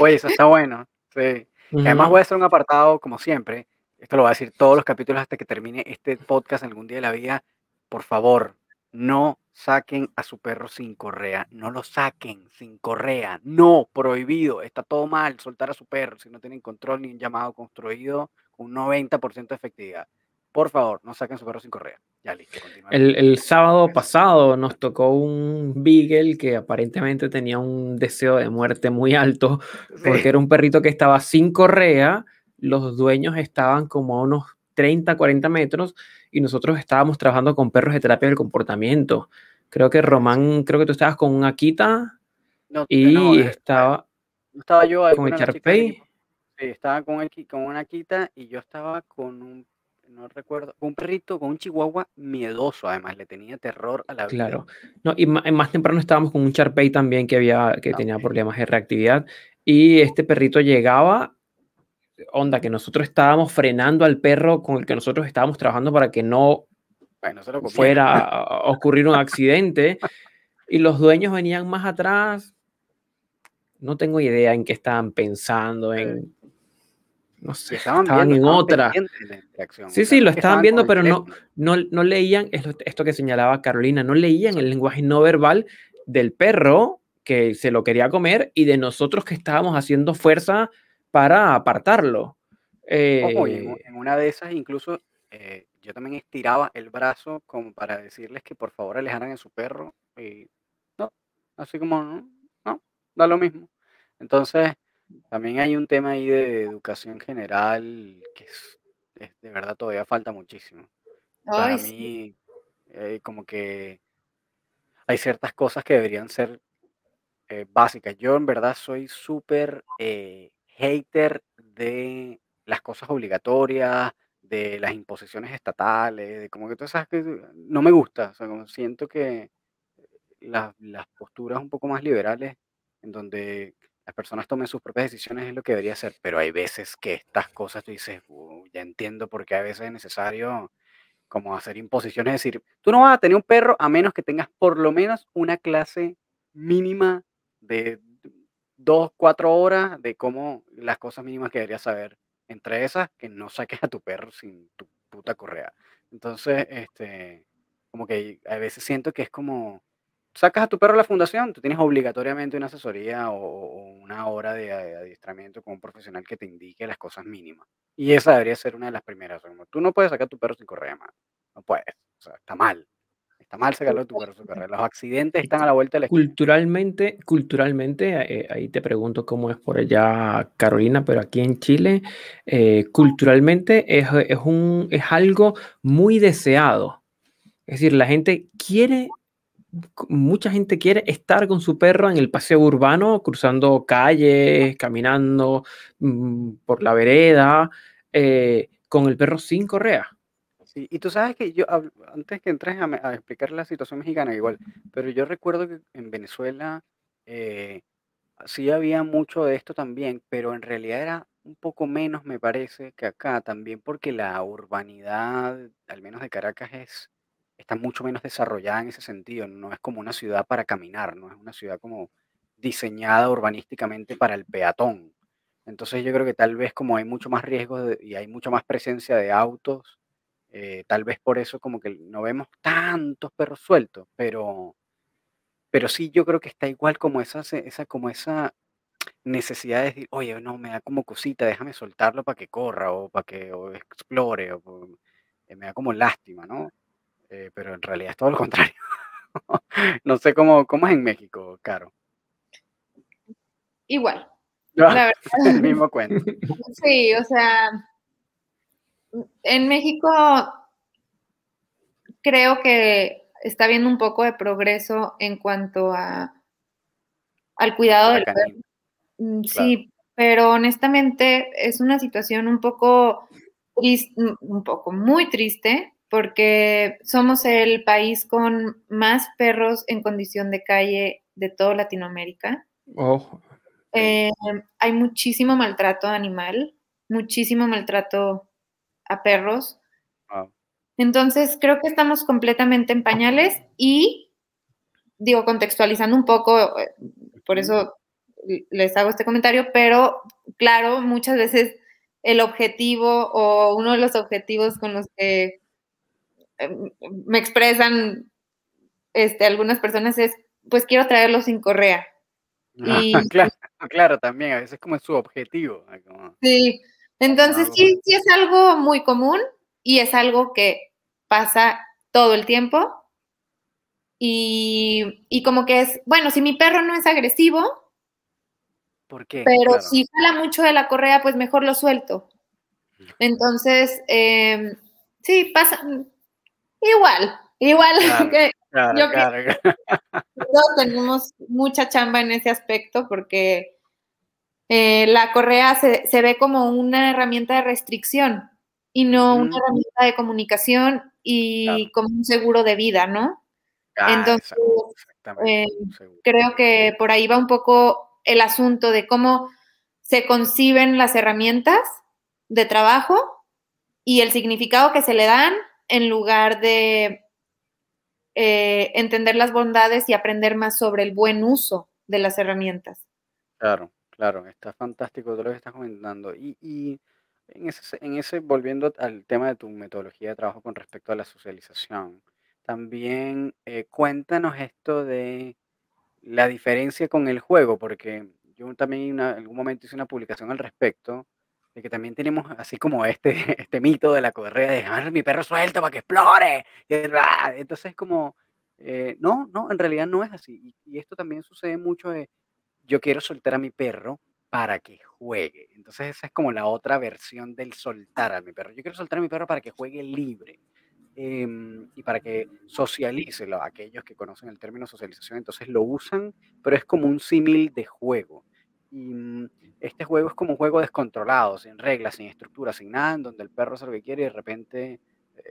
Oye, eso está bueno, sí. Además voy a hacer un apartado, como siempre, esto lo voy a decir todos los capítulos hasta que termine este podcast en algún día de la vida, por favor, no saquen a su perro sin correa, no lo saquen sin correa, no, prohibido, está todo mal soltar a su perro si no tienen control ni un llamado construido con un 90% de efectividad. Por favor, no saquen a su perro sin correa. Ya listo, el, el, sábado pasado nos tocó un Beagle que aparentemente tenía un deseo de muerte muy alto <laughs> porque era un perrito que estaba sin correa, los dueños estaban como a unos 30, 40 metros y nosotros estábamos trabajando con perros de terapia del comportamiento. Creo que Román, creo que tú estabas con un Akita y eh, estaba, estaba yo con el Charpey. Sí, estaba con, el, con una Akita y yo estaba con un, no recuerdo, un perrito, con un chihuahua miedoso además, le tenía terror a la vida. Claro, no, y más, temprano estábamos con un Charpey también que, había, que tenía problemas de reactividad y este perrito llegaba onda, que nosotros estábamos frenando al perro con el que nosotros estábamos trabajando para que no fuera <laughs> a ocurrir un accidente. y los dueños venían más atrás. No tengo idea en qué estaban pensando, en... No sé, estaban, en otra. Sí, sí, lo estaban, viendo, pero no, no, no leían esto que señalaba Carolina, no leían el lenguaje no verbal del perro que se lo quería comer y de nosotros que estábamos haciendo fuerza para apartarlo. Ojo, en, eh, una de esas incluso eh, yo también estiraba el brazo como para decirles que por favor alejaran a su perro y no, así como no, no, da lo mismo. Entonces, también hay un tema ahí de educación general que es, de verdad todavía falta muchísimo. Para mí, eh, como que hay ciertas cosas que deberían ser básicas. Yo en verdad soy súper hater de las cosas obligatorias, de las imposiciones estatales, de como que todas esas que no me gusta, o sea, como siento que las posturas un poco más liberales, en donde las personas tomen sus propias decisiones es lo que debería ser, pero hay veces que estas cosas tú dices, ya entiendo por qué a veces es necesario como hacer imposiciones, es decir, tú no vas a tener un perro a menos que tengas por lo menos una clase mínima de dos, cuatro horas de cómo las cosas mínimas que deberías saber. Entre esas, que no saques a tu perro sin tu puta correa. Entonces, este, como que a veces siento que es como, sacas a tu perro a la fundación, tú tienes obligatoriamente una asesoría o, una hora de, adiestramiento con un profesional que te indique las cosas mínimas. Y esa debería ser una de las primeras. tú no puedes sacar a tu perro sin correa, man. No puedes. O sea, está mal. Está mal sacarlo de tu Los accidentes están a la vuelta de la Culturalmente, culturalmente, eh, ahí te pregunto cómo es por allá Carolina, pero aquí en Chile, eh, culturalmente es, es, un, es algo muy deseado. Es decir, la gente quiere mucha gente quiere estar con su perro en el paseo urbano, cruzando calles, caminando mm, por la vereda, eh, con el perro sin correa. Sí, y tú sabes que yo, antes que entres a, explicar la situación mexicana, igual, pero yo recuerdo que en Venezuela eh, sí había mucho de esto también, pero en realidad era un poco menos, me parece, que acá también, porque la urbanidad, al menos de Caracas, es está mucho menos desarrollada en ese sentido, no es como una ciudad para caminar, no es una ciudad como diseñada urbanísticamente para el peatón. Entonces yo creo que tal vez como hay mucho más riesgo y hay mucha más presencia de autos, eh, tal vez por eso como que no vemos tantos perros sueltos, pero, pero sí yo creo que está igual como esa, esa, como esa necesidad de decir, oye, no, me da como cosita, déjame soltarlo para que corra o para que explore, o, eh, me da como lástima, ¿no? Eh, pero en realidad es todo lo <laughs> contrario. no sé cómo, cómo es en México, Caro. Igual. <laughs> el mismo cuento. <laughs> Sí, o sea, en México creo que está habiendo un poco de progreso en cuanto a al cuidado del perro. Mm, sí, pero honestamente es una situación un poco un poco muy triste, porque somos el país con más perros en condición de calle de toda Latinoamérica. Oh. Eh, hay muchísimo maltrato animal, muchísimo maltrato a perros. Entonces, creo que estamos completamente en pañales y, digo, contextualizando un poco, eh, por eso les hago este comentario, pero claro, muchas veces el objetivo o uno de los objetivos con los que Em, me expresan este, algunas personas es, pues quiero traerlo sin correa. Y, <laughs> claro, claro, también, a veces como es su objetivo. Sí, entonces sí, sí es algo muy común y es algo que pasa todo el tiempo. Y, y como que es, bueno, si mi perro no es agresivo, ¿Por qué? Pero si jala mucho de la correa, pues mejor lo suelto. Entonces, eh, sí, pasa, Igual, igual <laughs> que yo <laughs> todos tenemos mucha chamba en ese aspecto porque eh, la correa se, ve como una herramienta de restricción y no una herramienta de comunicación y como un seguro de vida, ¿no? Ah, Entonces, eh, creo que por ahí va un poco el asunto de cómo se conciben las herramientas de trabajo y el significado que se le dan en lugar de eh, entender las bondades y aprender más sobre el buen uso de las herramientas. Claro, claro, está fantástico todo lo que estás comentando. Y, en, ese, en ese, volviendo al tema de tu metodología de trabajo con respecto a la socialización, también eh, cuéntanos esto de la diferencia con el juego, porque yo también en algún momento hice una publicación al respecto que también tenemos así como este, <laughs> este mito de la correa de dejar mi perro suelto para que explore. Entonces como, eh, no, no, en realidad no es así. Y, esto también sucede mucho de, yo quiero soltar a mi perro para que juegue. Entonces esa es como la otra versión del soltar a mi perro. Yo quiero soltar a mi perro para que juegue libre. Em, y para que socialice, lo, aquellos que conocen el término socialización, entonces lo usan, pero es como un símil de juego. Y mm, este juego es como un juego descontrolado, sin reglas, sin estructura, sin nada, donde el perro hace lo que quiere y de repente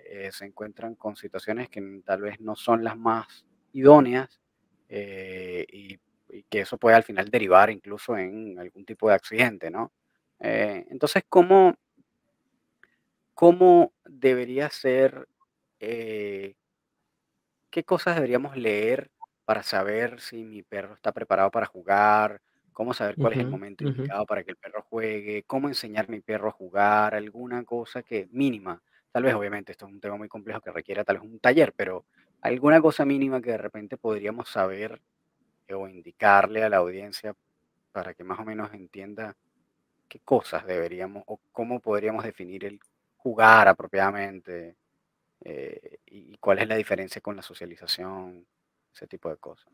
eh, se encuentran con situaciones que tal vez no son las más idóneas eh, y, que eso puede al final derivar incluso en algún tipo de accidente, ¿no? Eh, entonces, ¿cómo, ¿cómo debería ser, qué cosas deberíamos leer para saber si mi perro está preparado para jugar? cómo saber cuál es el momento indicado para que el perro juegue, cómo enseñar a mi perro a jugar, alguna cosa que mínima. Tal vez, obviamente, esto es un tema muy complejo que requiere tal vez un taller, pero alguna cosa mínima que de repente podríamos saber eh, o indicarle a la audiencia para que más o menos entienda qué cosas deberíamos o cómo podríamos definir el jugar apropiadamente eh, y cuál es la diferencia con la socialización, ese tipo de cosas.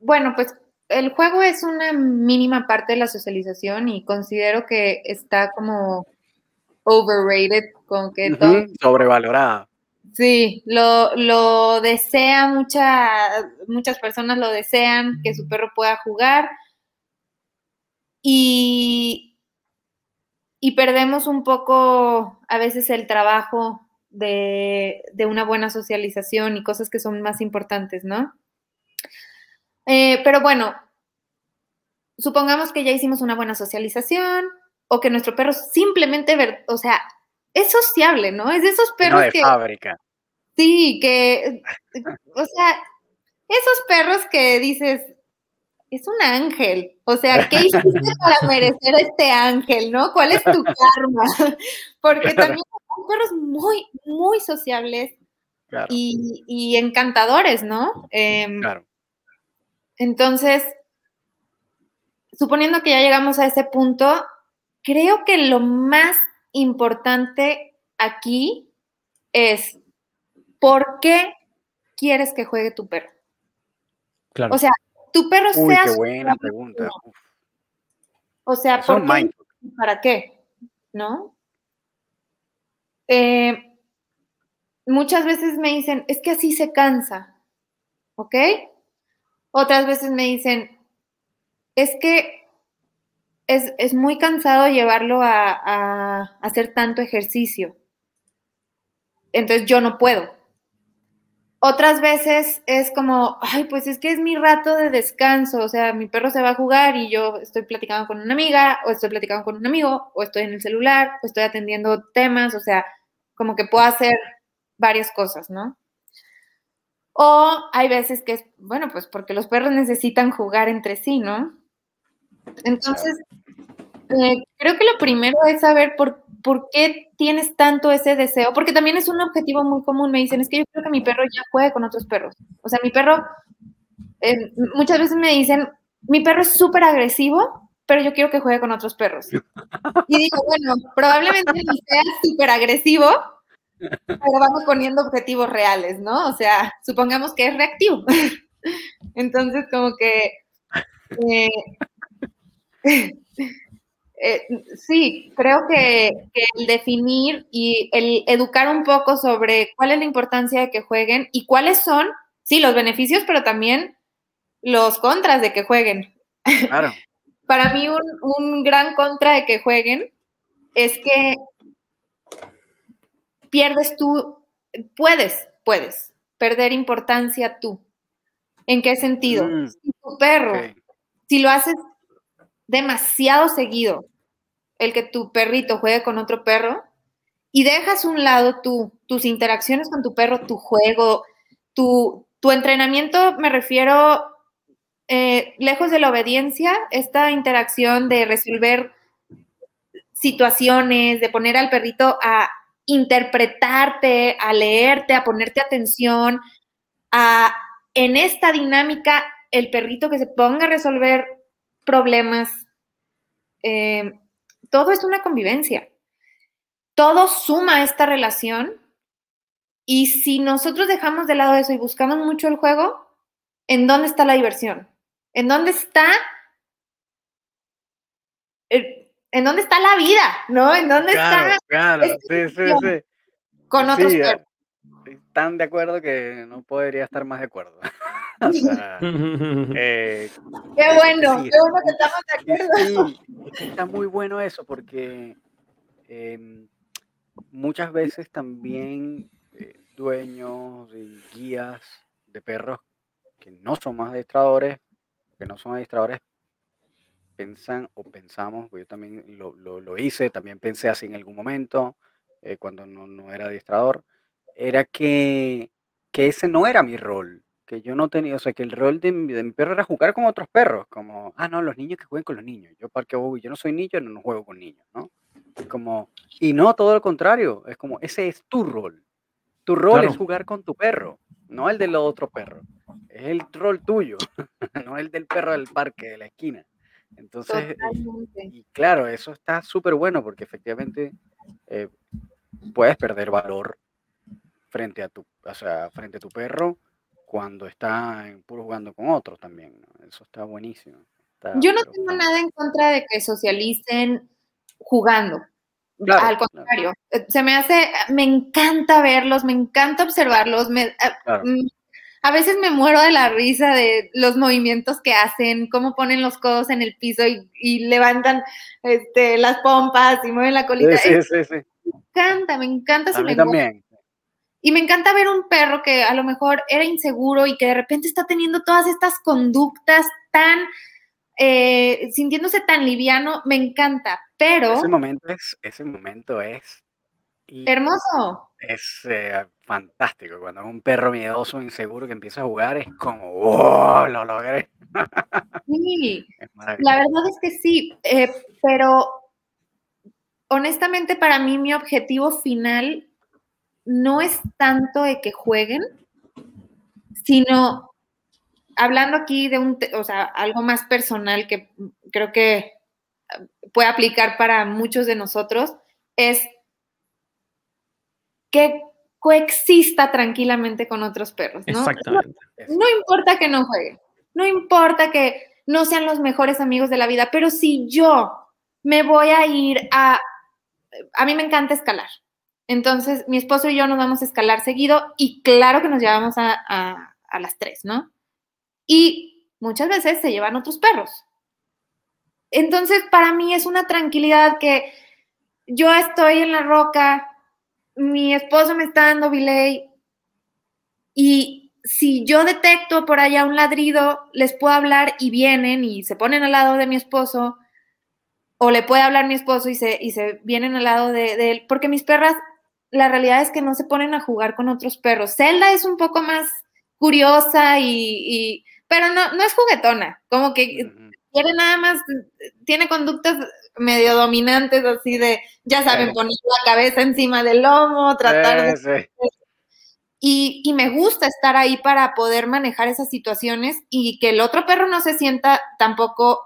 Bueno, pues el juego es una mínima parte de la socialización y considero que está como overrated, con que todo... Sobrevalorada. Sí, lo, lo desea mucha, muchas personas lo desean, que su perro pueda jugar. Y, y perdemos un poco a veces el trabajo de, de, una buena socialización y cosas que son más importantes, ¿no? Eh, pero bueno, supongamos que ya hicimos una buena socialización o que nuestro perro simplemente, o sea, es sociable, ¿no? Es de esos perros no de que... fábrica. Sí, que, <laughs> o sea, esos perros que dices, es un ángel. O sea, ¿qué hiciste <laughs> para merecer este ángel, no? ¿Cuál es tu karma? <laughs> Porque también son perros muy, muy sociables Claro, y, y encantadores, ¿no? Em, claro. Entonces, suponiendo que ya llegamos a ese punto, creo que lo más importante aquí es ¿por qué quieres que juegue tu perro? Claro. O sea, tu perro Uy, sea qué buena pregunta. Uf, O sea, ¿Para qué? ¿No? Eh, muchas veces me dicen, es que así se cansa, ¿ok? Otras veces me dicen, es que es, es muy cansado llevarlo a, a hacer tanto ejercicio. Entonces yo no puedo. Otras veces es como, ay, pues es que es mi rato de descanso, o sea, mi perro se va a jugar y yo estoy platicando con una amiga, o estoy platicando con un amigo, o estoy en el celular, o estoy atendiendo temas, o sea, como que puedo hacer varias cosas, ¿no? O hay veces que es, bueno, pues porque los perros necesitan jugar entre sí, ¿no? Entonces, eh, creo que lo primero es saber por, por qué tienes tanto ese deseo, porque también es un objetivo muy común. Me dicen, es que yo creo que mi perro ya juegue con otros perros. O sea, mi perro, eh, muchas veces me dicen, mi perro es súper agresivo, pero yo quiero que juegue con otros perros. <laughs> Y digo, bueno, probablemente ni sea súper agresivo, pero vamos poniendo objetivos reales, ¿no? O sea, supongamos que es reactivo. <laughs> Entonces, como que... eh, <laughs> eh, sí, creo que, que, el definir y el educar un poco sobre cuál es la importancia de que jueguen y cuáles son, sí, los beneficios, pero también los contras de que jueguen. Claro. <laughs> Para mí un, un, gran contra de que jueguen es que pierdes tú, puedes, puedes perder importancia tú. ¿En qué sentido? Mm, si tu perro, si lo haces demasiado seguido el que tu perrito juegue con otro perro y dejas un lado tú, tus interacciones con tu perro, tu juego, tu, tu entrenamiento, me refiero eh, lejos de la obediencia, esta interacción de resolver situaciones, de poner al perrito a interpretarte, a leerte, a ponerte atención, a en esta dinámica el perrito que se ponga a resolver problemas. Eh, todo es una convivencia. Todo suma esta relación. Y si nosotros dejamos de lado eso y buscamos mucho el juego, ¿en dónde está la diversión? ¿En dónde está? ¿En dónde está la vida? ¿No? ¿En dónde Claro, está? claro. Sí, sí, sí. Con otros Sí, perros. Tan de acuerdo que no podría estar más de acuerdo. <laughs> <laughs> o sea, <laughs> eh, Qué bueno, sí, qué bueno que estamos de acuerdo. Sí, <laughs> está muy bueno eso porque eh, muchas veces también eh, dueños y guías de perros que no son más adiestradores, que no son adiestradores, pensan o pensamos, pues yo también lo, lo, lo hice, también pensé así en algún momento, eh, cuando no, no era adiestrador, era que, que ese no era mi rol que yo no tenía, o sea, que el rol de mi, de mi, perro era jugar con otros perros, como, ah, no, los niños que jueguen con los niños, yo para qué voy, yo no soy niño, no, no juego con niños, ¿no? Es como, y no, todo lo contrario, es como, ese es tu rol, tu rol Claro. es jugar con tu perro, no el del otro perro, es el rol tuyo, <laughs> no el del perro del parque, de la esquina. Entonces, Totalmente. y claro, eso está súper bueno porque efectivamente eh, puedes perder valor frente a tu, o sea, frente a tu perro cuando está en puro jugando con otros también. ¿no? Eso está buenísimo. Está, Yo no tengo nada en contra de que socialicen jugando. Claro, Al contrario, eh, se me hace, me encanta verlos, me encanta observarlos, me, a- claro. mm, a veces me muero de la risa de los movimientos que hacen, cómo ponen los codos en el piso y, y levantan este, las pompas y mueven la colita. Sí, Eh, sí, sí. Me encanta, me encanta A mí lenguaje. también. Y me encanta ver un perro que a lo mejor era inseguro y que de repente está teniendo todas estas conductas tan, eh, sintiéndose tan liviano, me encanta, pero Ese momento es, ese momento es, hermoso. es eh, fantástico. Cuando es un perro miedoso, inseguro que empieza a jugar, es como, wow, lo logré. Sí, <laughs> la verdad es que sí, eh, pero honestamente para mí mi objetivo final no es tanto de que jueguen, sino hablando aquí de un, o sea, algo más personal que creo que puede aplicar para muchos de nosotros, es que coexista tranquilamente con otros perros, ¿no? Exactamente. No importa que no jueguen, no importa que no sean los mejores amigos de la vida, pero si yo me voy a ir a... A mí me encanta escalar. Entonces, mi esposo y yo nos vamos a escalar seguido y claro que nos llevamos a, a- las tres, ¿no? Y muchas veces se llevan otros perros. Entonces, para mí es una tranquilidad que yo estoy en la roca, mi esposo me está dando belay y si yo detecto por allá un ladrido, les puedo hablar y vienen y se ponen al lado de mi esposo, o le puede hablar mi esposo y se, y se vienen al lado de él, porque mis perras, la realidad es que no se ponen a jugar con otros perros. Zelda es un poco más curiosa y, y- pero no, no es juguetona, como que quiere nada más, tiene conductas medio dominantes, así de, ya saben, Sí. poner la cabeza encima del lomo, tratar de y, y me gusta estar ahí para poder manejar esas situaciones y que el otro perro no se sienta tampoco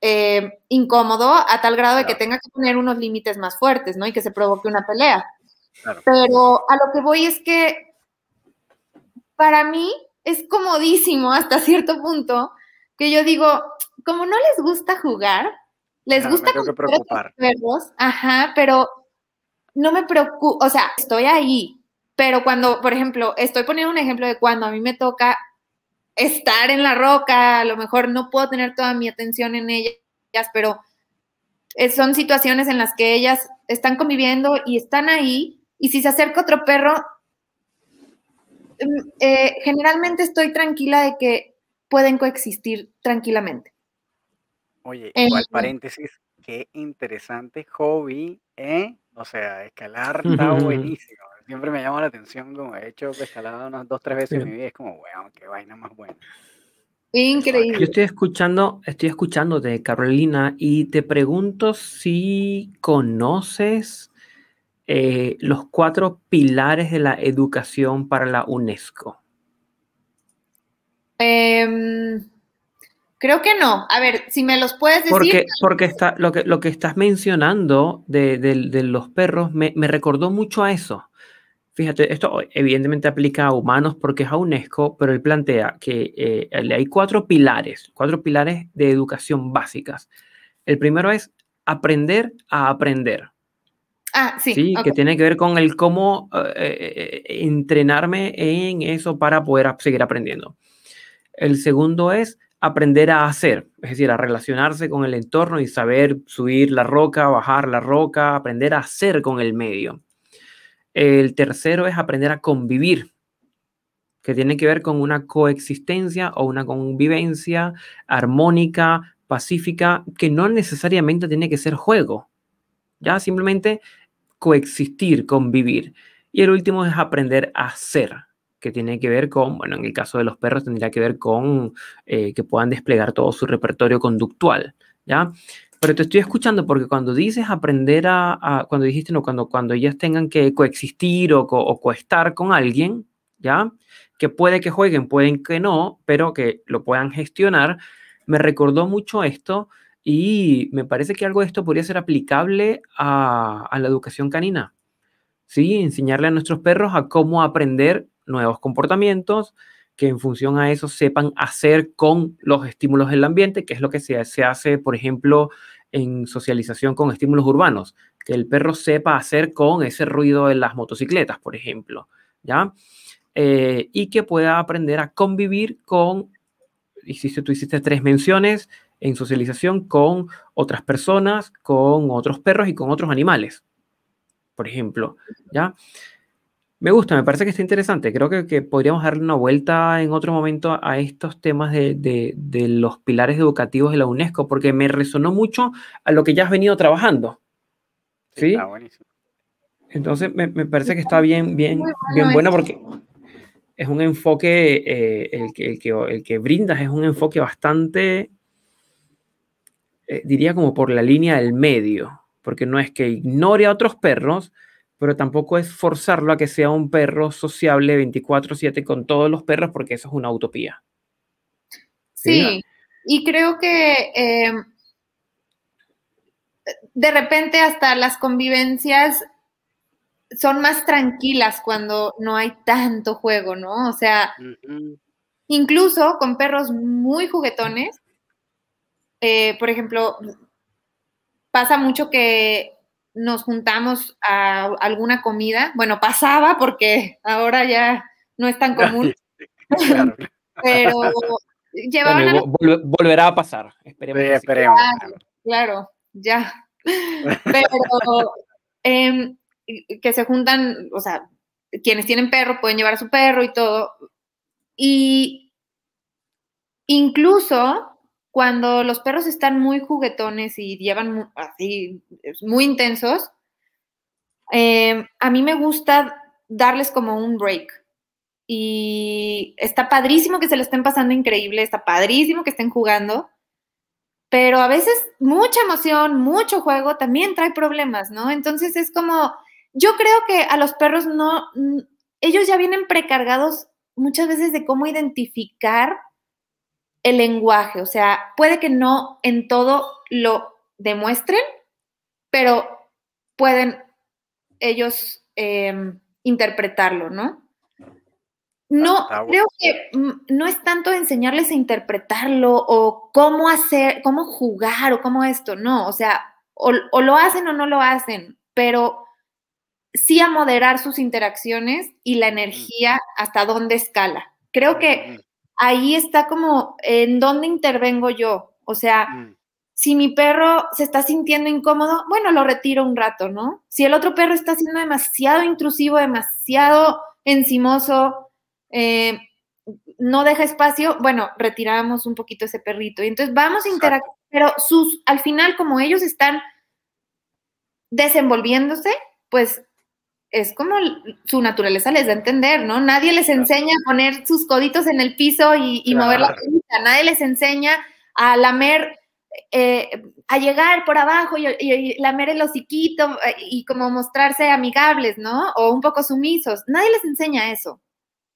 eh, incómodo a tal grado de que tenga que poner unos límites más fuertes, ¿no? Y que se provoque una pelea. Claro. Pero a lo que voy es que para mí es comodísimo hasta cierto punto que yo digo, como no les gusta jugar, les Claro, gusta que preocupar. perros, ajá, pero no me preocupo, o sea, estoy ahí, pero cuando, por ejemplo, estoy poniendo un ejemplo de cuando a mí me toca estar en la roca, a lo mejor no puedo tener toda mi atención en ellas, pero son situaciones en las que ellas están conviviendo y están ahí, y si se acerca otro perro, mm, eh, generalmente estoy tranquila de que pueden coexistir tranquilamente. Oye, Eh, igual paréntesis, qué interesante hobby, ¿eh? O sea, escalar está buenísimo. Siempre me llama la atención, como he hecho escalada unas dos, tres veces en mi vida, es como, weón, qué vaina más buena. Yo Increíble. estoy escuchando, estoy escuchando de Carolina y te pregunto si conoces eh, los cuatro pilares de la educación para la UNESCO. Em, creo que no. A ver, si me los puedes decir. Porque, porque está, lo, que, lo que estás mencionando de, de- de los perros me, me recordó mucho a eso. Fíjate, esto evidentemente aplica a humanos porque es a UNESCO, pero él plantea que eh, hay cuatro pilares, cuatro pilares de educación básicas. El primero es aprender a aprender. Ah, sí. Sí, que tiene que ver con el cómo eh, eh, entrenarme en eso para poder seguir aprendiendo. El segundo es aprender a hacer, es decir, a relacionarse con el entorno y saber subir la roca, bajar la roca, aprender a hacer con el medio. El tercero es aprender a convivir, que tiene que ver con una coexistencia o una convivencia armónica, pacífica, que no necesariamente tiene que ser juego, ya simplemente coexistir, convivir. Y el último es aprender a ser, que tiene que ver con, bueno, en el caso de los perros tendría que ver con eh, que puedan desplegar todo su repertorio conductual, ¿ya? Pero te estoy escuchando porque cuando dices aprender a, a- cuando dijiste, no, cuando, cuando ellas tengan que coexistir o, co- o coestar con alguien, ¿ya? Que puede que jueguen, pueden que no, pero que lo puedan gestionar, me recordó mucho esto y me parece que algo de esto podría ser aplicable a, a la educación canina. Sí, enseñarle a nuestros perros a cómo aprender nuevos comportamientos que en función a eso sepan hacer con los estímulos del ambiente, que es lo que se, se hace, por ejemplo, en socialización con estímulos urbanos, que el perro sepa hacer con ese ruido de las motocicletas, por ejemplo, ¿ya? Eh, y que pueda aprender a convivir con, hiciste, tú hiciste tres menciones en socialización con otras personas, con otros perros y con otros animales, por ejemplo, ¿ya? Me gusta, me parece que está interesante. Creo que, podríamos darle una vuelta en otro momento a estos temas de, los pilares educativos de la UNESCO, porque me resonó mucho a lo que ya has venido trabajando. ¿Sí? Está buenísimo. Entonces me, parece que está bien, bien, bien bueno porque es un enfoque, eh, el, que, el, que, brindas es un enfoque bastante, eh, diría como por la línea del medio, porque no es que ignore a otros perros, pero tampoco es forzarlo a que sea un perro sociable 24/7 con todos los perros, porque eso es una utopía. Sí, y creo que em, de repente hasta las convivencias son más tranquilas cuando no hay tanto juego, ¿no? O sea, incluso con perros muy juguetones, eh, por ejemplo, pasa mucho que nos juntamos a alguna comida. Bueno, pasaba porque ahora ya no es tan común. <laughs> Pero llevaban. volverá a pasar. Esperemos. Claro, ya. Pero em, que se juntan, o sea, quienes tienen perro pueden llevar a su perro y todo. Y incluso cuando los perros están muy juguetones y llevan así, muy intensos, eh, a mí me gusta darles como un break. Y está padrísimo que se lo estén pasando increíble, está padrísimo que estén jugando, pero a veces mucha emoción, mucho juego también trae problemas, ¿no? Entonces es como, yo creo que a los perros no, ellos ya vienen precargados muchas veces de cómo identificar el lenguaje, o sea, puede que no en todo lo demuestren, pero pueden ellos em, interpretarlo, ¿no? No, creo que no es tanto enseñarles a interpretarlo o cómo hacer, cómo jugar o cómo esto, no, o sea, o, lo hacen o no lo hacen, pero sí a moderar sus interacciones y la energía hasta dónde escala. Creo que ahí está como en dónde intervengo yo. O sea, mm. si mi perro se está sintiendo incómodo, bueno, lo retiro un rato, ¿no? Si el otro perro está siendo demasiado intrusivo, demasiado encimoso, eh, no deja espacio, bueno, retiramos un poquito ese perrito. Y entonces vamos a interactuar, pero sus, al final, como ellos están desenvolviéndose, pues es como su naturaleza les da a entender, ¿no? Nadie les enseña a poner sus coditos en el piso y, mover la colita, nadie les enseña a lamer, eh, a llegar por abajo y, lamer el hociquito eh, y como mostrarse amigables, ¿no? O un poco sumisos. Nadie les enseña eso.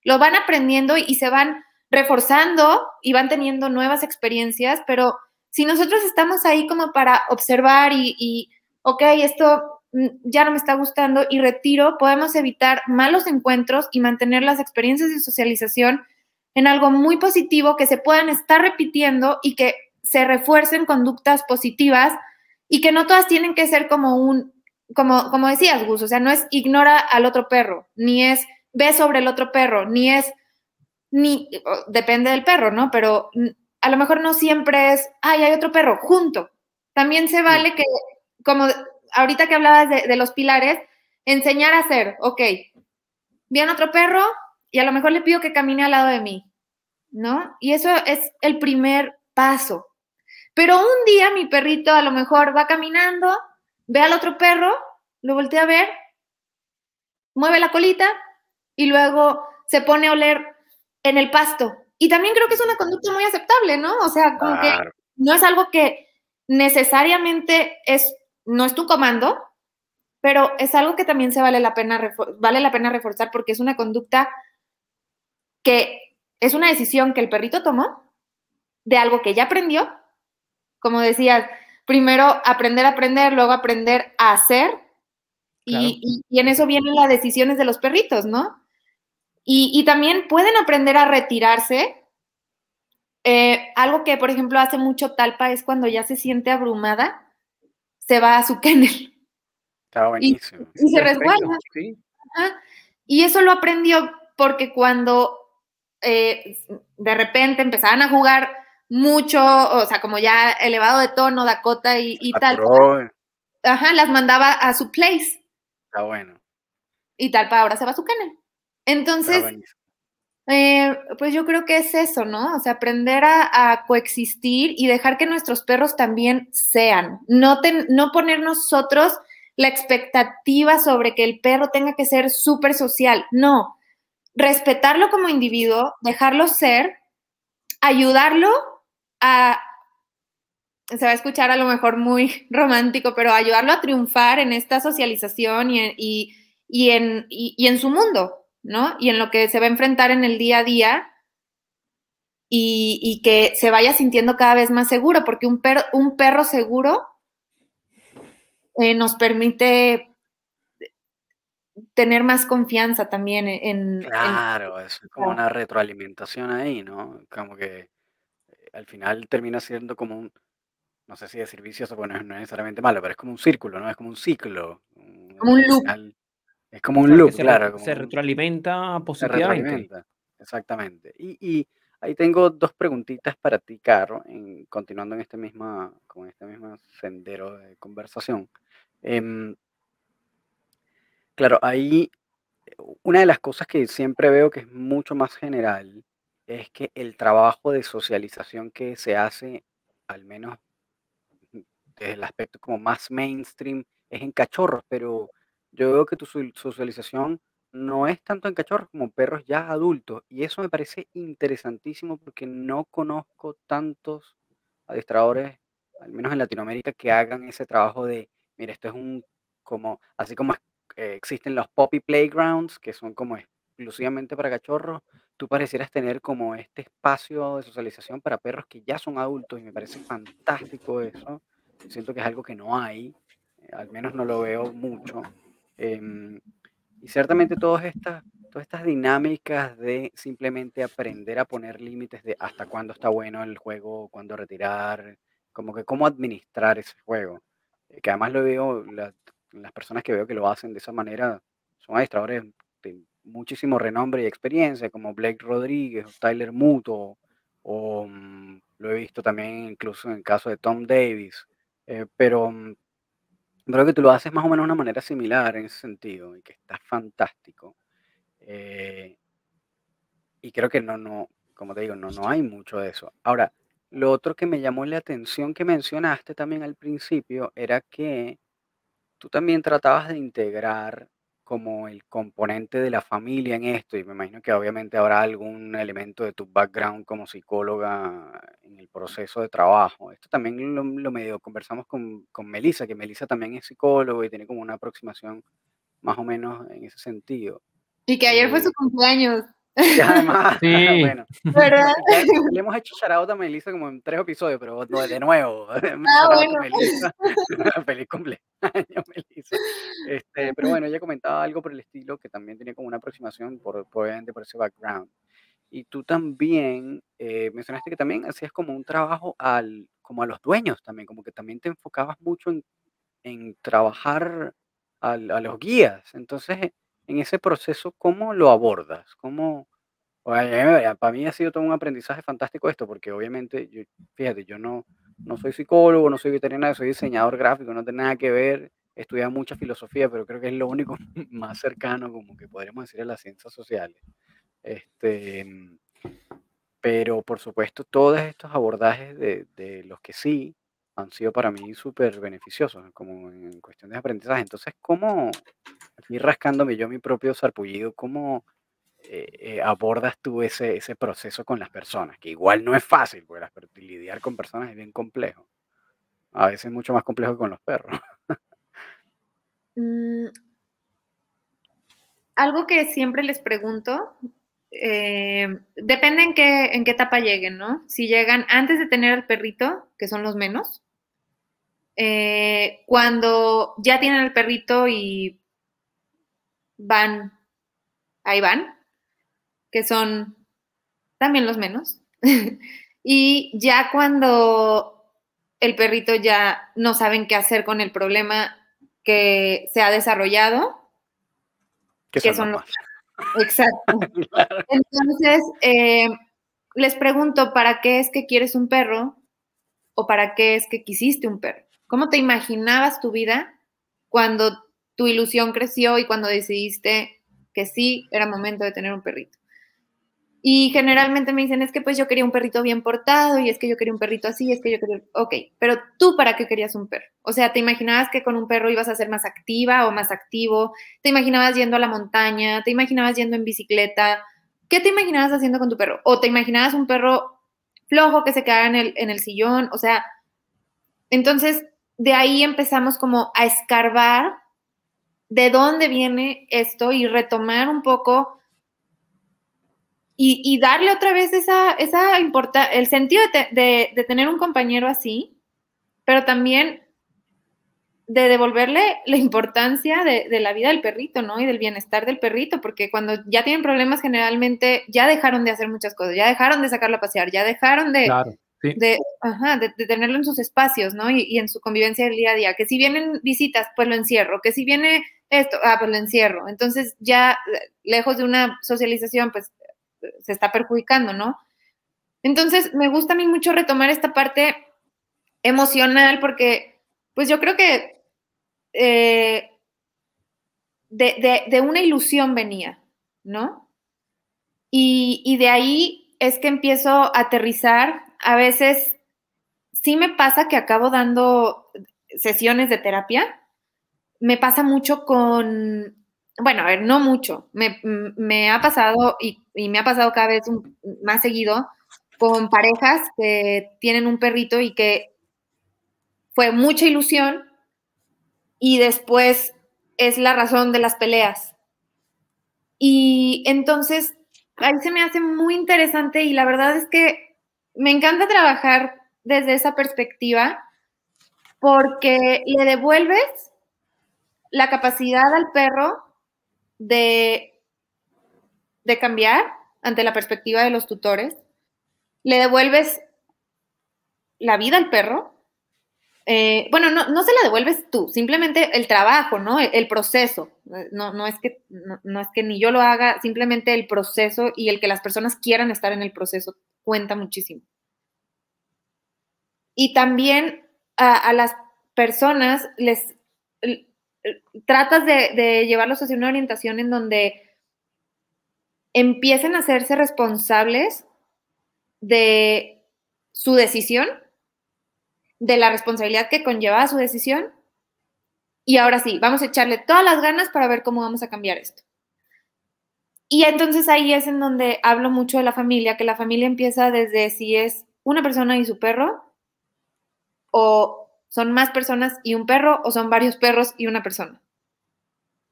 Lo van aprendiendo y se van reforzando y van teniendo nuevas experiencias, pero si nosotros estamos ahí como para observar y, y ok, esto ya no me está gustando y retiro, podemos evitar malos encuentros y mantener las experiencias de socialización en algo muy positivo que se puedan estar repitiendo y que se refuercen conductas positivas y que no todas tienen que ser como un, como, como decías, Gus, o sea, no es ignora al otro perro, ni es ve sobre el otro perro, ni es, ni, depende del perro, ¿no? Pero a lo mejor no siempre es, ay, hay otro perro, junto. También se vale que, como ahorita que hablabas de, los pilares, enseñar a hacer, ok, viene otro perro y a lo mejor le pido que camine al lado de mí, ¿no? Y eso es el primer paso. Pero un día mi perrito a lo mejor va caminando, ve al otro perro, lo voltea a ver, mueve la colita y luego se pone a oler en el pasto. Y también creo que es una conducta muy aceptable, ¿no? O sea, como que no es algo que necesariamente es no es tu comando, pero es algo que también se vale la pena, vale la pena reforzar porque es una conducta que es una decisión que el perrito tomó de algo que ya aprendió. Como decías, primero aprender a aprender, luego aprender a hacer. Y, y, en eso vienen las decisiones de los perritos, ¿no? Y, también pueden aprender a retirarse. Eh, algo que, por ejemplo, hace mucho Talpa es cuando ya se siente abrumada, se va a su kennel. Está buenísimo. Y, se resguarda. Y eso lo aprendió porque cuando eh, de repente empezaban a jugar mucho, o sea, como ya elevado de tono, Dakota y, tal. Ajá, las mandaba a su place. Está bueno. Y tal, para ahora se va a su canal. Entonces, eh, pues yo creo que es eso, ¿no? O sea, aprender a, coexistir y dejar que nuestros perros también sean. No, no poner nosotros la expectativa sobre que el perro tenga que ser súper social. No. Respetarlo como individuo, dejarlo ser, ayudarlo a se va a escuchar a lo mejor muy <laughs> romántico, pero ayudarlo a triunfar en esta socialización y, en, en, su mundo, ¿no? Y en lo que se va a enfrentar en el día a día y, que se vaya sintiendo cada vez más seguro, porque un, un perro seguro eh, nos permite tener más confianza también en... Claro, es como una retroalimentación ahí, ¿no? Como que eh, al final termina siendo como un no sé si decir vicioso, porque no es necesariamente malo, pero es como un círculo, ¿no? Es como un ciclo. Como un loop. Es como un loop, claro. se retroalimenta positivamente. Se retroalimenta, exactamente. Y, ahí tengo dos preguntitas para ti, Caro, en, continuando en este misma, con este mismo sendero de conversación. Em, claro, ahí una de las cosas que siempre veo que es mucho más general es que el trabajo de socialización que se hace, al menos el aspecto como más mainstream es en cachorros, pero yo veo que tu socialización no es tanto en cachorros como perros ya adultos. Y eso me parece interesantísimo porque no conozco tantos adiestradores, al menos en Latinoamérica, que hagan ese trabajo de, mira, esto es un, como, así como eh, existen los poppy playgrounds, que son como exclusivamente para cachorros, tú parecieras tener como este espacio de socialización para perros que ya son adultos y me parece fantástico eso. Siento que es algo que no hay, eh, al menos no lo veo mucho. Em, y ciertamente todas estas, todas estas dinámicas de simplemente aprender a poner límites de hasta cuándo está bueno el juego, cuándo retirar, como que cómo administrar ese juego. Eh, que además lo veo, las personas que veo que lo hacen de esa manera son adiestradores de muchísimo renombre y experiencia, como Blake Rodríguez o Tyler Muto, o mm, lo he visto también incluso en el caso de Tom Davis. Eh, pero mm, creo que tú lo haces más o menos de una manera similar en ese sentido y que está fantástico. Eh, y creo que no, no, como te digo, no, no hay mucho de eso. Ahora, lo otro que me llamó la atención que mencionaste también al principio era que tú también tratabas de integrar como el componente de la familia en esto, y me imagino que obviamente habrá algún elemento de tu background como psicóloga en el proceso de trabajo. Esto también lo, medio conversamos con, con Melissa, que Melissa también es psicólogo y tiene como una aproximación más o menos en ese sentido. Y que ayer fue su eh, cumpleaños. <laughs> Además, <laughs> bueno, le hemos hecho charado a Melissa como en tres episodios, pero de nuevo. <laughs> Ah, bueno. Feliz cumpleaños, Melissa. Este, pero bueno, ella comentaba algo por el estilo que también tenía como una aproximación, por, por, por ese background. Y tú también eh, mencionaste que también hacías como un trabajo al, como a los dueños también, como que también te enfocabas mucho en, en trabajar al, a los guías. Entonces, en ese proceso, ¿cómo lo abordas? ¿Cómo, para mí ha sido todo un aprendizaje fantástico esto, porque obviamente, yo, fíjate, yo no, no soy psicólogo, no soy veterinario, soy diseñador gráfico, no tiene nada que ver, he estudiado mucha filosofía, pero creo que es lo único <laughs> más cercano, como que podríamos decir, a las ciencias sociales. Este, pero por supuesto, todos estos abordajes de, de los que sí han sido para mí súper beneficiosos, como en cuestión de aprendizaje. Entonces, ¿cómo, aquí rascándome yo mi propio sarpullido, cómo eh, eh, abordas tú ese, ese proceso con las personas? Que igual no es fácil, porque lidiar con personas es bien complejo. A veces mucho más complejo que con los perros. Mm, algo que siempre les pregunto, eh, depende en qué, en qué etapa lleguen, ¿no? Si llegan antes de tener al perrito, que son los menos, cuando ya tienen el perrito y van, ahí van, que son también los menos. <laughs> y ya cuando el perrito ya no saben qué hacer con el problema que se ha desarrollado, que son, los <laughs> Exacto. <laughs> Entonces, eh, les pregunto, ¿para qué es que quieres un perro? ¿O para qué es que quisiste un perro? ¿Cómo te imaginabas tu vida cuando tu ilusión creció y cuando decidiste que sí era momento de tener un perrito? Y generalmente me dicen, es que pues yo quería un perrito bien portado y es que yo quería un perrito así, es que yo quería, ok, pero tú para qué querías un perro? O sea, ¿te imaginabas que con un perro ibas a ser más activa o más activo? ¿Te imaginabas yendo a la montaña? ¿Te imaginabas yendo en bicicleta? ¿Qué te imaginabas haciendo con tu perro? ¿O te imaginabas un perro flojo que se quedara en el, en el sillón? O sea, entonces de ahí empezamos como a escarbar de dónde viene esto y retomar un poco y, darle otra vez esa, esa el sentido de, tener un compañero así, pero también de devolverle la importancia de, la vida del perrito, ¿no? Y del bienestar del perrito, porque cuando ya tienen problemas generalmente ya dejaron de hacer muchas cosas, ya dejaron de sacarlo a pasear, ya dejaron de, de, tenerlo en sus espacios, ¿no? Y, y, en su convivencia del día a día. Que si vienen visitas, pues lo encierro. Que si viene esto, ah, pues lo encierro. Entonces ya lejos de una socialización, pues se está perjudicando, ¿no? Entonces, me gusta a mí mucho retomar esta parte emocional porque, pues yo creo que eh, de, una ilusión venía, ¿no? Y, y de ahí es que empiezo a aterrizar. A veces sí me pasa que acabo dando sesiones de terapia. Me pasa mucho con bueno, a ver, no mucho. Me, ha pasado y, me ha pasado cada vez más seguido con parejas que tienen un perrito y que fue mucha ilusión y después es la razón de las peleas. Y entonces, ahí se me hace muy interesante y la verdad es que me encanta trabajar desde esa perspectiva porque le devuelves la capacidad al perro de, de cambiar ante la perspectiva de los tutores, le devuelves la vida al perro. Eh, bueno, no, no, se la devuelves tú, simplemente el trabajo, ¿no? El, proceso. No, no, es que, no, es que ni yo lo haga, simplemente el proceso y el que las personas quieran estar en el proceso cuenta muchísimo. Y también a las personas les, tratas de, llevarlos hacia una orientación en donde empiecen a hacerse responsables de su decisión, de la responsabilidad que conlleva su decisión. Y ahora sí, vamos a echarle todas las ganas para ver cómo vamos a cambiar esto. Y entonces ahí es en donde hablo mucho de la familia, que la familia empieza desde si es una persona y su perro, o ¿Son más personas y un perro o son varios perros y una persona?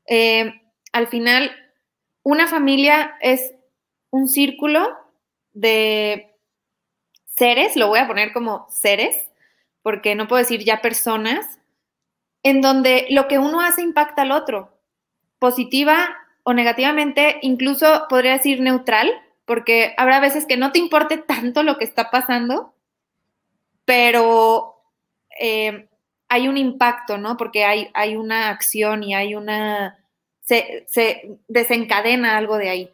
Eh, al final, una familia es un círculo de seres, lo voy a poner como seres, porque no puedo decir ya personas, en donde lo que uno hace impacta al otro, positiva o negativamente, incluso podría decir neutral, porque habrá veces que no te importe tanto lo que está pasando, pero eh, hay un impacto, ¿no? Porque hay, hay una acción y hay una, se, se, desencadena algo de ahí.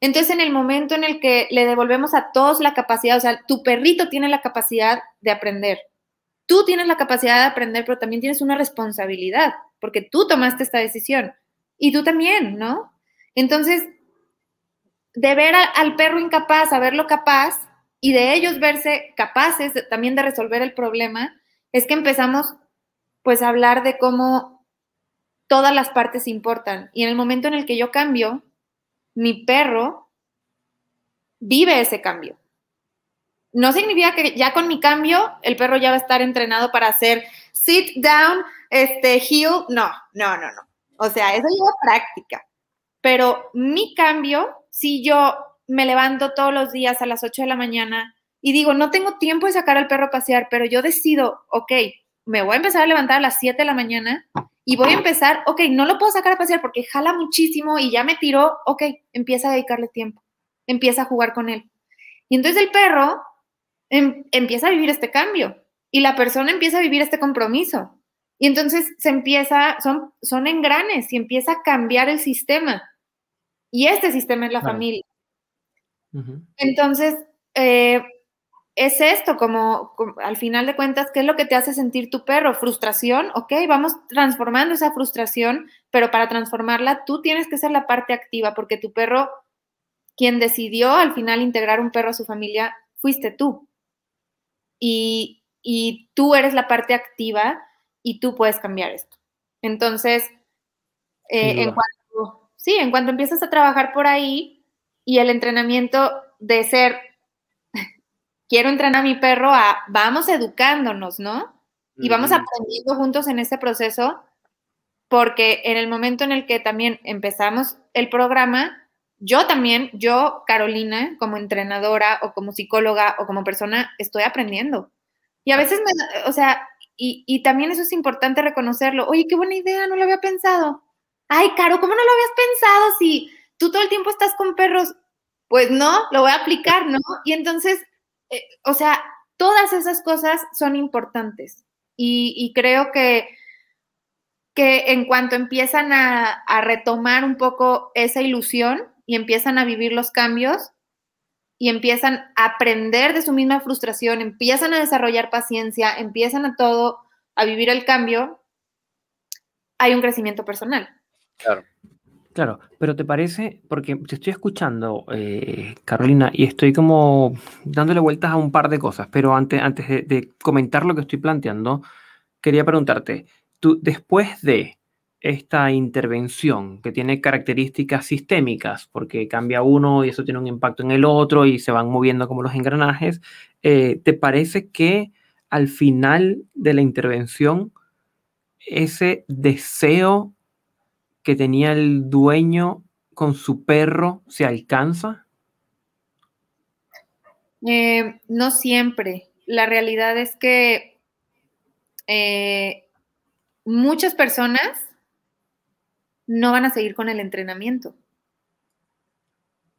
Entonces, en el momento en el que le devolvemos a todos la capacidad, o sea, tu perrito tiene la capacidad de aprender, tú tienes la capacidad de aprender, pero también tienes una responsabilidad, porque tú tomaste esta decisión y tú también, ¿no? Entonces, de ver al perro incapaz a verlo capaz y de ellos verse capaces también de resolver el problema, es que empezamos pues a hablar de cómo todas las partes importan. Y en el momento en el que yo cambio, mi perro vive ese cambio. No significa que ya con mi cambio el perro ya va a estar entrenado para hacer sit down, este heel, no, no, no, no. O sea, eso lleva práctica. Pero mi cambio, si yo me levanto todos los días a las 8 de la mañana y digo, no tengo tiempo de sacar al perro a pasear, pero yo decido, ok, me voy a empezar a levantar a las 7 de la mañana y voy a empezar, ok, no lo puedo sacar a pasear porque jala muchísimo y ya me tiró, ok, empieza a dedicarle tiempo. empieza a jugar con él. Y entonces el perro em, empieza a vivir este cambio y la persona empieza a vivir este compromiso. Y entonces se empieza, son, son engranes y empieza a cambiar el sistema. Y este sistema es la familia. Entonces, eh, es esto, como, al final de cuentas, ¿qué es lo que te hace sentir tu perro? Frustración, ok, vamos transformando esa frustración, pero para transformarla tú tienes que ser la parte activa, porque tu perro, quien decidió al final integrar un perro a su familia, fuiste tú. Y, y tú eres la parte activa y tú puedes cambiar esto. Entonces, eh, en cuanto, sí, en cuanto empiezas a trabajar por ahí y el entrenamiento de ser quiero entrenar a mi perro a, vamos educándonos, ¿no? Y vamos aprendiendo juntos en este proceso, porque en el momento en el que también empezamos el programa, yo también, yo, Carolina, como entrenadora o como psicóloga o como persona, estoy aprendiendo. Y a veces, me, o sea, y, y también eso es importante reconocerlo. Oye, qué buena idea, no lo había pensado. Ay, Caro, ¿cómo no lo habías pensado si tú todo el tiempo estás con perros? Pues no, lo voy a aplicar, ¿no? Y entonces eh, o sea, todas esas cosas son importantes y, creo que, que en cuanto empiezan a, retomar un poco esa ilusión y empiezan a vivir los cambios y empiezan a aprender de su misma frustración, empiezan a desarrollar paciencia, empiezan a todo, a vivir el cambio, hay un crecimiento personal. Claro. Claro, pero ¿te parece? Porque te estoy escuchando, eh, Carolina, y estoy como dándole vueltas a un par de cosas, pero antes, antes de, comentar lo que estoy planteando, quería preguntarte, tú después de esta intervención que tiene características sistémicas, porque cambia uno y eso tiene un impacto en el otro y se van moviendo como los engranajes, eh, ¿te parece que al final de la intervención ese deseo que tenía el dueño con su perro se alcanza? Eh, no siempre. La realidad es que eh, muchas personas no van a seguir con el entrenamiento.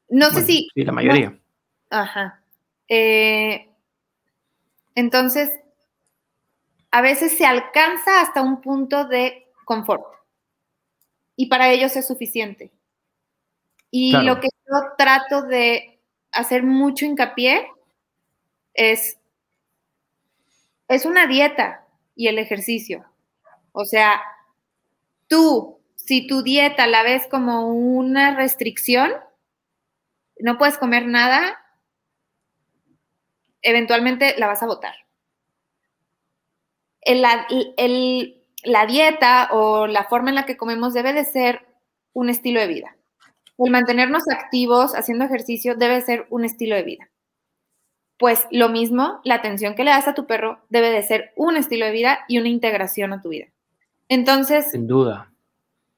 No sé si... Sí, la mayoría. ajá. Eh, entonces, a veces se alcanza hasta un punto de confort y para ellos es suficiente. Y lo que yo trato de hacer mucho hincapié es, es una dieta y el ejercicio. O sea, tú, si tu dieta la ves como una restricción, no puedes comer nada, eventualmente la vas a botar. El, el, la dieta o la forma en la que comemos debe de ser un estilo de vida. El mantenernos activos haciendo ejercicio debe ser un estilo de vida. Pues lo mismo, la atención que le das a tu perro debe de ser un estilo de vida y una integración a tu vida. Entonces, sin duda.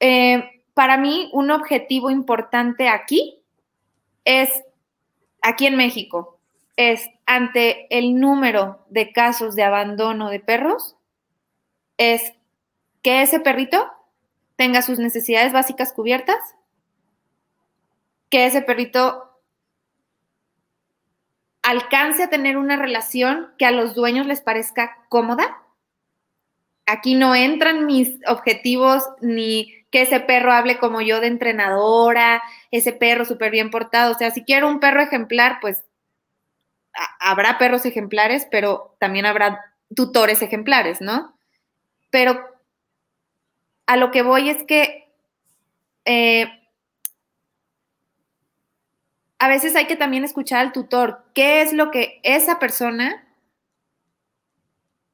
Eh, para mí, un objetivo importante aquí es, aquí en México, es ante el número de casos de abandono de perros, es que ese perrito tenga sus necesidades básicas cubiertas, que ese perrito alcance a tener una relación que a los dueños les parezca cómoda. Aquí no entran mis objetivos ni que ese perro hable como yo de entrenadora, ese perro súper bien portado. O sea, si quiero un perro ejemplar, pues habrá perros ejemplares, pero también habrá tutores ejemplares, ¿no? Pero a lo que voy es que eh, a veces hay que también escuchar al tutor, qué es lo que esa persona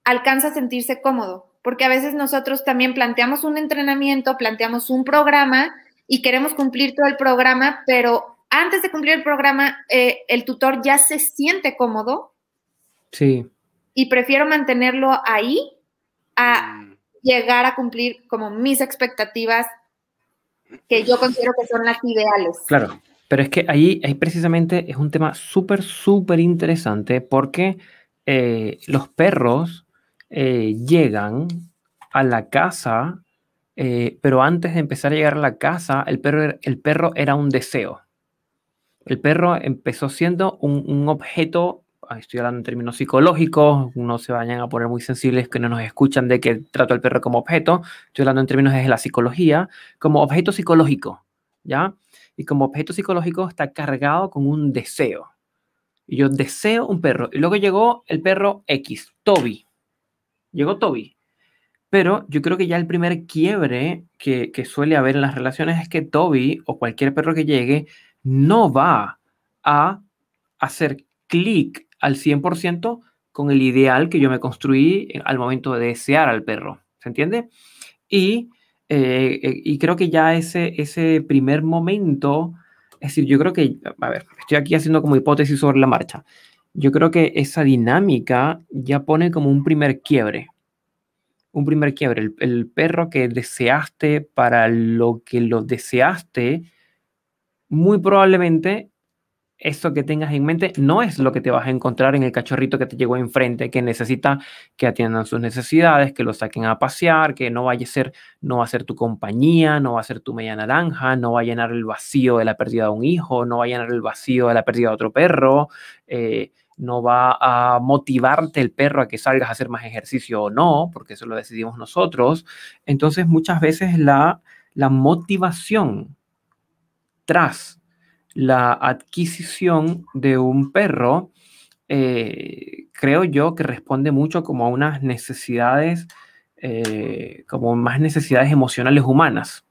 alcanza a sentirse cómodo, porque a veces nosotros también planteamos un entrenamiento, planteamos un programa y queremos cumplir todo el programa, pero antes de cumplir el programa, eh, el tutor ya se siente cómodo. Sí. Y prefiero mantenerlo ahí a mm llegar a cumplir como mis expectativas que yo considero que son las ideales. Claro, pero es que ahí, ahí precisamente es un tema súper, súper interesante porque eh, los perros eh, llegan a la casa, eh, pero antes de empezar a llegar a la casa, el perro, el perro era un deseo. El perro empezó siendo un, un objeto, estoy hablando en términos psicológicos, no se vayan a poner muy sensibles que no nos escuchan de que trato al perro como objeto, estoy hablando en términos de la psicología, como objeto psicológico, ¿ya? Y como objeto psicológico está cargado con un deseo. Y yo deseo un perro. Y luego llegó el perro X, Toby. Llegó Toby. Pero yo creo que ya el primer quiebre que, que suele haber en las relaciones es que Toby o cualquier perro que llegue no va a hacer clic al 100% con el ideal que yo me construí al momento de desear al perro. ¿Se entiende? Y, eh, eh, y creo que ya ese, ese primer momento, es decir, yo creo que, a ver, estoy aquí haciendo como hipótesis sobre la marcha. Yo creo que esa dinámica ya pone como un primer quiebre. Un primer quiebre. El perro que deseaste para lo que lo deseaste, muy probablemente eso que tengas en mente no es lo que te vas a encontrar en el cachorrito que te llegó enfrente, que necesita que atiendan sus necesidades, que lo saquen a pasear, que no vaya a ser, no va a ser tu compañía, no va a ser tu media naranja, no va a llenar el vacío de la pérdida de un hijo, no va a llenar el vacío de la pérdida de otro perro, eh, no va a motivarte el perro a que salgas a hacer más ejercicio o no, porque eso lo decidimos nosotros. Entonces muchas veces la, la motivación tras la adquisición de un perro, eh, creo yo que responde mucho como a unas necesidades, eh, como más necesidades emocionales humanas,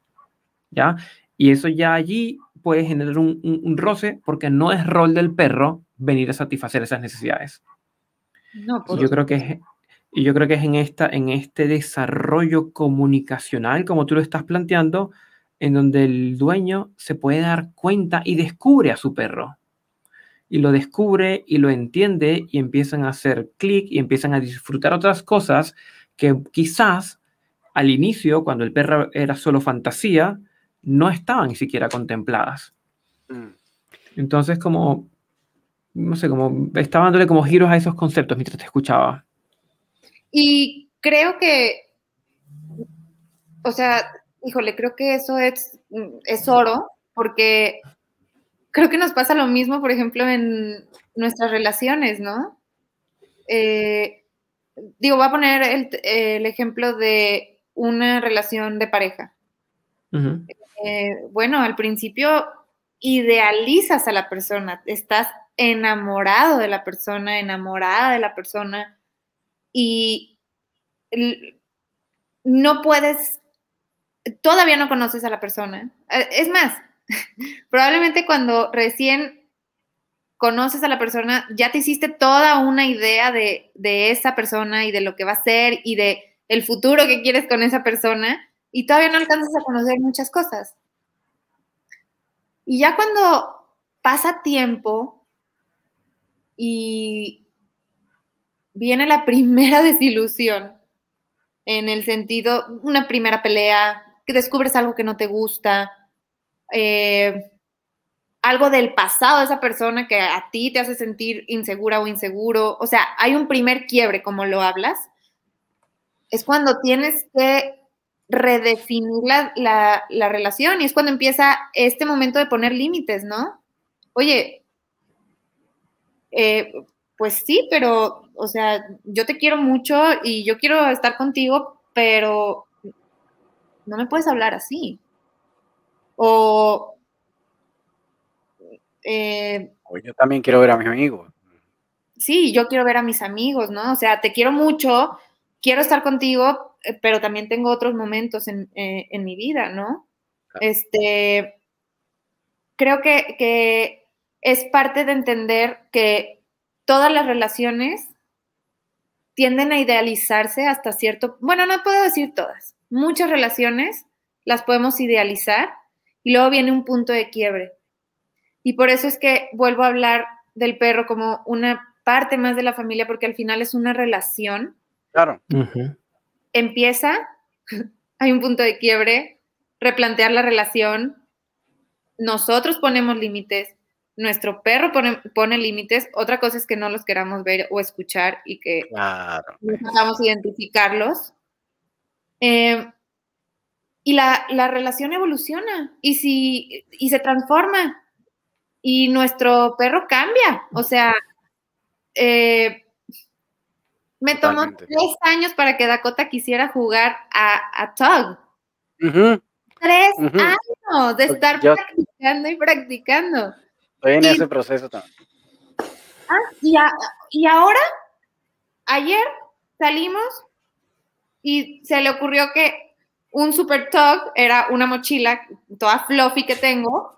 ¿ya? Y eso ya allí puede generar un, roce porque no es rol del perro venir a satisfacer esas necesidades. No, y yo creo que es, y yo creo que es en, esta, en este desarrollo comunicacional, como tú lo estás planteando, en donde el dueño se puede dar cuenta y descubre a su perro. Y lo descubre y lo entiende y empiezan a hacer clic y empiezan a disfrutar otras cosas que quizás al inicio, cuando el perro era solo fantasía, no estaban ni siquiera contempladas. Mm. Entonces, como, no sé, como estaba dándole como giros a esos conceptos mientras te escuchaba. Y creo que, o sea, híjole, creo que eso es, mm, es oro, porque creo que nos pasa lo mismo, por ejemplo, en nuestras relaciones, ¿no? Eh, digo, voy a poner el, ejemplo de una relación de pareja. Eh, bueno, al principio idealizas a la persona, estás enamorado de la persona, enamorada de la persona y no puedes todavía no conoces a la persona. Eh, es más, <laughs> probablemente cuando recién conoces a la persona, ya te hiciste toda una idea de, esa persona y de lo que va a ser y de el futuro que quieres con esa persona y todavía no alcanzas a conocer muchas cosas. Y ya cuando pasa tiempo y viene la <laughs> primera desilusión, en el sentido, una primera pelea, que descubres algo que no te gusta, eh, algo del pasado de esa persona que a ti te hace sentir insegura o inseguro. O sea, hay un primer quiebre, como lo hablas. Es cuando tienes que redefinir la, relación y es cuando empieza este momento de poner límites, ¿no? Oye, eh, pues sí, pero, o sea, yo te quiero mucho y yo quiero estar contigo, pero no me puedes hablar así. O... Eh, yo también quiero ver a mis amigos. Sí, yo quiero ver a mis amigos, ¿no? O sea, te quiero mucho, quiero estar contigo, eh, pero también tengo otros momentos en, eh, mi vida, ¿no? Este, creo que, que es parte de entender que todas las relaciones tienden a idealizarse hasta cierto, bueno, no puedo decir todas, muchas relaciones las podemos idealizar y luego viene un punto de quiebre. Y por eso es que vuelvo a hablar del perro como una parte más de la familia, porque al final es una relación. Claro. Empieza, <laughs> hay un punto de quiebre, replantear la relación. Nosotros ponemos límites, nuestro perro pone, límites. Otra cosa es que no los queramos ver o escuchar y que no podamos identificarlos. Eh, y la, relación evoluciona y, si, y se transforma. y nuestro perro cambia. O sea, eh, me tomó Totalmente. tres años para que Dakota quisiera jugar a, a Tug. Tres años de estar Yo- practicando y practicando. Estoy en Y- ese proceso también. Y, a- y ahora, ayer salimos y se le ocurrió que un super tug era una mochila toda fluffy que tengo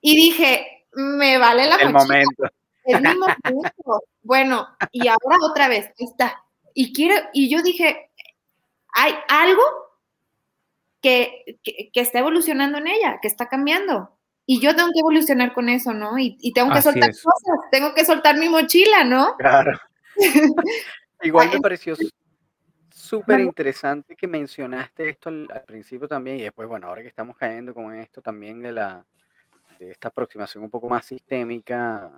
y dije, me vale la El mochila, momento. es mi momento. Bueno, y ahora otra vez, ahí está. Y quiero, y yo dije, hay algo que, que, que está evolucionando en ella, que está cambiando. Y yo tengo que evolucionar con eso, ¿no? Y, y tengo que Así soltar es. cosas, tengo que soltar mi mochila, ¿no? Claro. <laughs> Igual me pareció súper interesante que mencionaste esto al, principio también y después, bueno, ahora que estamos cayendo con esto también de la de esta aproximación un poco más sistémica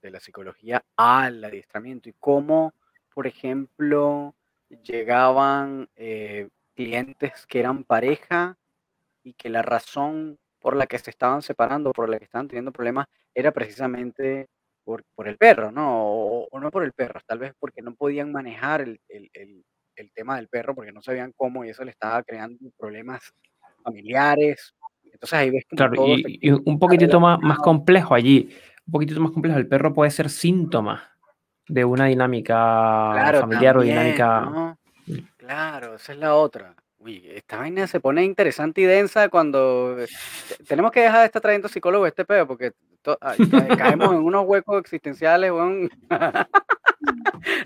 de la psicología al adiestramiento y cómo, por ejemplo, llegaban eh, clientes que eran pareja y que la razón por la que se estaban separando, por la que estaban teniendo problemas, era precisamente por, por el perro, ¿no? O, no por el perro, tal vez porque no podían manejar el- el tema del perro, porque no sabían cómo y eso le estaba creando problemas familiares. Entonces ahí ves como Claro, todo y, un poquitito más, más complejo allí, un poquitito más complejo. El perro puede ser síntoma de una dinámica Claro, familiar o dinámica. ¿no? Claro, esa es la otra. Uy, esta vaina se pone interesante y densa cuando eh, te- tenemos que dejar de estar trayendo psicólogo este pedo, porque ah, ca- caemos en unos huecos existenciales. <laughs>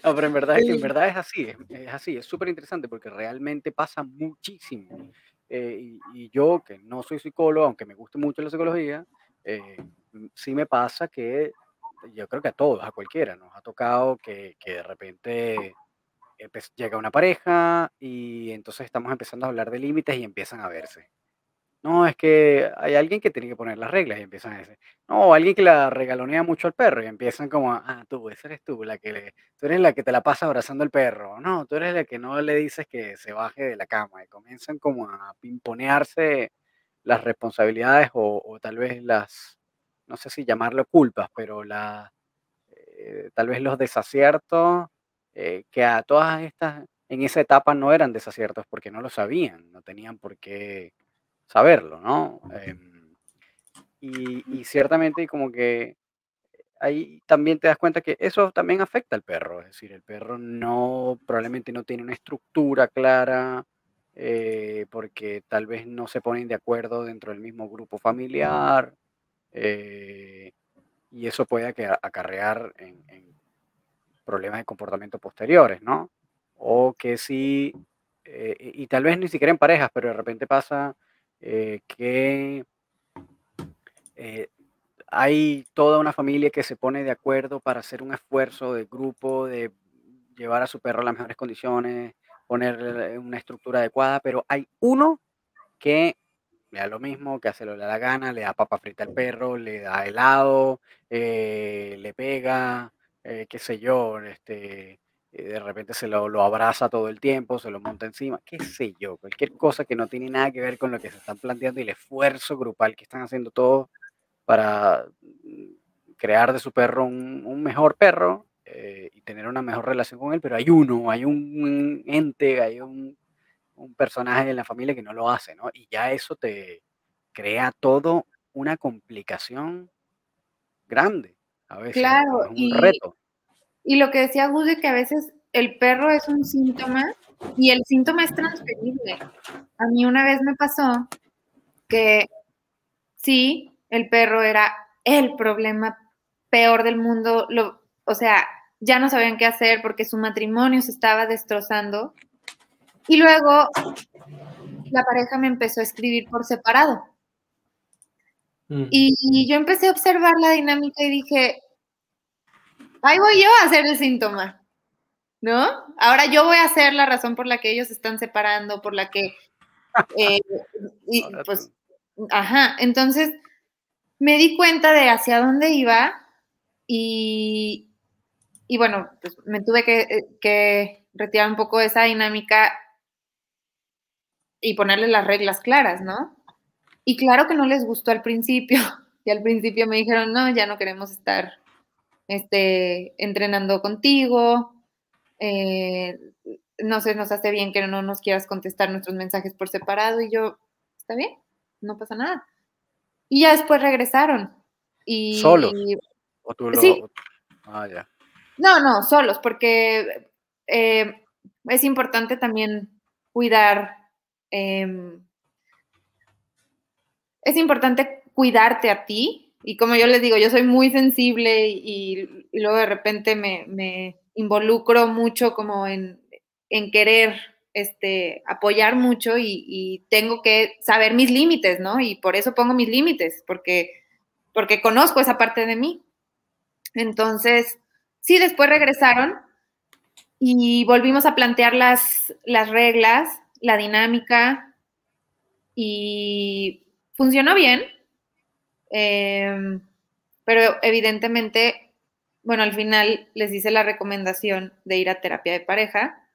No, pero en verdad en verdad es así, es, así, es súper interesante porque realmente pasa muchísimo. Eh, y, y yo, que no soy psicólogo, aunque me guste mucho la psicología, eh, m- sí me pasa que yo creo que a todos, a cualquiera, nos ha tocado que, que de repente llega una pareja y entonces estamos empezando a hablar de límites y empiezan a verse. No, es que hay alguien que tiene que poner las reglas y empiezan a decir, no, alguien que la regalonea mucho al perro y empiezan como, ah, tú, esa eres tú, la que tú eres la que te la pasas abrazando al perro, no, tú eres la que no le dices que se baje de la cama y comienzan como a pimponearse las responsabilidades o, o tal vez las, no sé si llamarlo culpas, pero la, eh, tal vez los desaciertos eh, que a todas estas, en esa etapa no eran desaciertos porque no lo sabían, no tenían por qué saberlo, ¿no? Em, y, y ciertamente como que ahí también te das cuenta que eso también afecta al perro, es decir, el perro no, probablemente no tiene una estructura clara, eh, porque tal vez no se ponen de acuerdo dentro del mismo grupo familiar, eh, y eso puede aca- acarrear en, en problemas de comportamiento posteriores, ¿no? O que sí, eh, y tal vez ni siquiera en parejas, pero de repente pasa eh, que eh, hay toda una familia que se pone de acuerdo para hacer un esfuerzo de grupo, de llevar a su perro a las mejores condiciones, ponerle una estructura adecuada, pero hay uno que le da lo mismo, que hace lo le da la gana, le da papa frita al perro, le da helado, eh, le pega, eh, qué sé yo, este, eh, de repente se lo, lo abraza todo el tiempo, se lo monta encima, qué sé yo, cualquier cosa que no tiene nada que ver con lo que se están planteando y el esfuerzo grupal que están haciendo todos para mm, crear de su perro un, mejor perro eh, y tener una mejor relación con él, pero hay uno, hay un ente, hay un, un personaje en la familia que no lo hace, ¿no? Y ya eso te crea todo una complicación grande a veces, Claro, es un y, reto. y lo que decía Gus de que a veces el perro es un síntoma y el síntoma es transferible. A mí una vez me pasó que sí, el perro era el problema peor del mundo, lo, o sea, ya no sabían qué hacer porque su matrimonio se estaba destrozando. Y luego la pareja me empezó a escribir por separado. Mm. Y, y yo empecé a observar la dinámica y dije, ahí voy yo a ser el síntoma, ¿no? Ahora yo voy a ser la razón por la que ellos se están separando, por la que... <laughs> eh, y, pues, ajá, entonces me di cuenta de hacia dónde iba y, y bueno, pues me tuve que, eh, que retirar un poco de esa dinámica y ponerle las reglas claras, ¿no? Y claro que no les gustó al principio, <laughs> Y al principio me dijeron, no, ya no queremos estar este, entrenando contigo. Eh, no sé, nos hace bien que no nos quieras contestar nuestros mensajes por separado. Y yo, está bien, no pasa nada. Y ya después regresaron. Y, ¿Solos? ¿O tú lo- Sí. Ah, ya. No, no, solos, porque eh, es importante también cuidar. em, es importante cuidarte a ti. Y como yo les digo, yo soy muy sensible y, luego de repente me, involucro mucho como en, en querer este, apoyar mucho y, y tengo que saber mis límites, ¿no? Y por eso pongo mis límites, porque, porque conozco esa parte de mí. Entonces, sí, después regresaron y volvimos a plantear las, las reglas, la dinámica y funcionó bien. Eh, pero evidentemente, bueno, al final les hice la recomendación de ir a terapia de pareja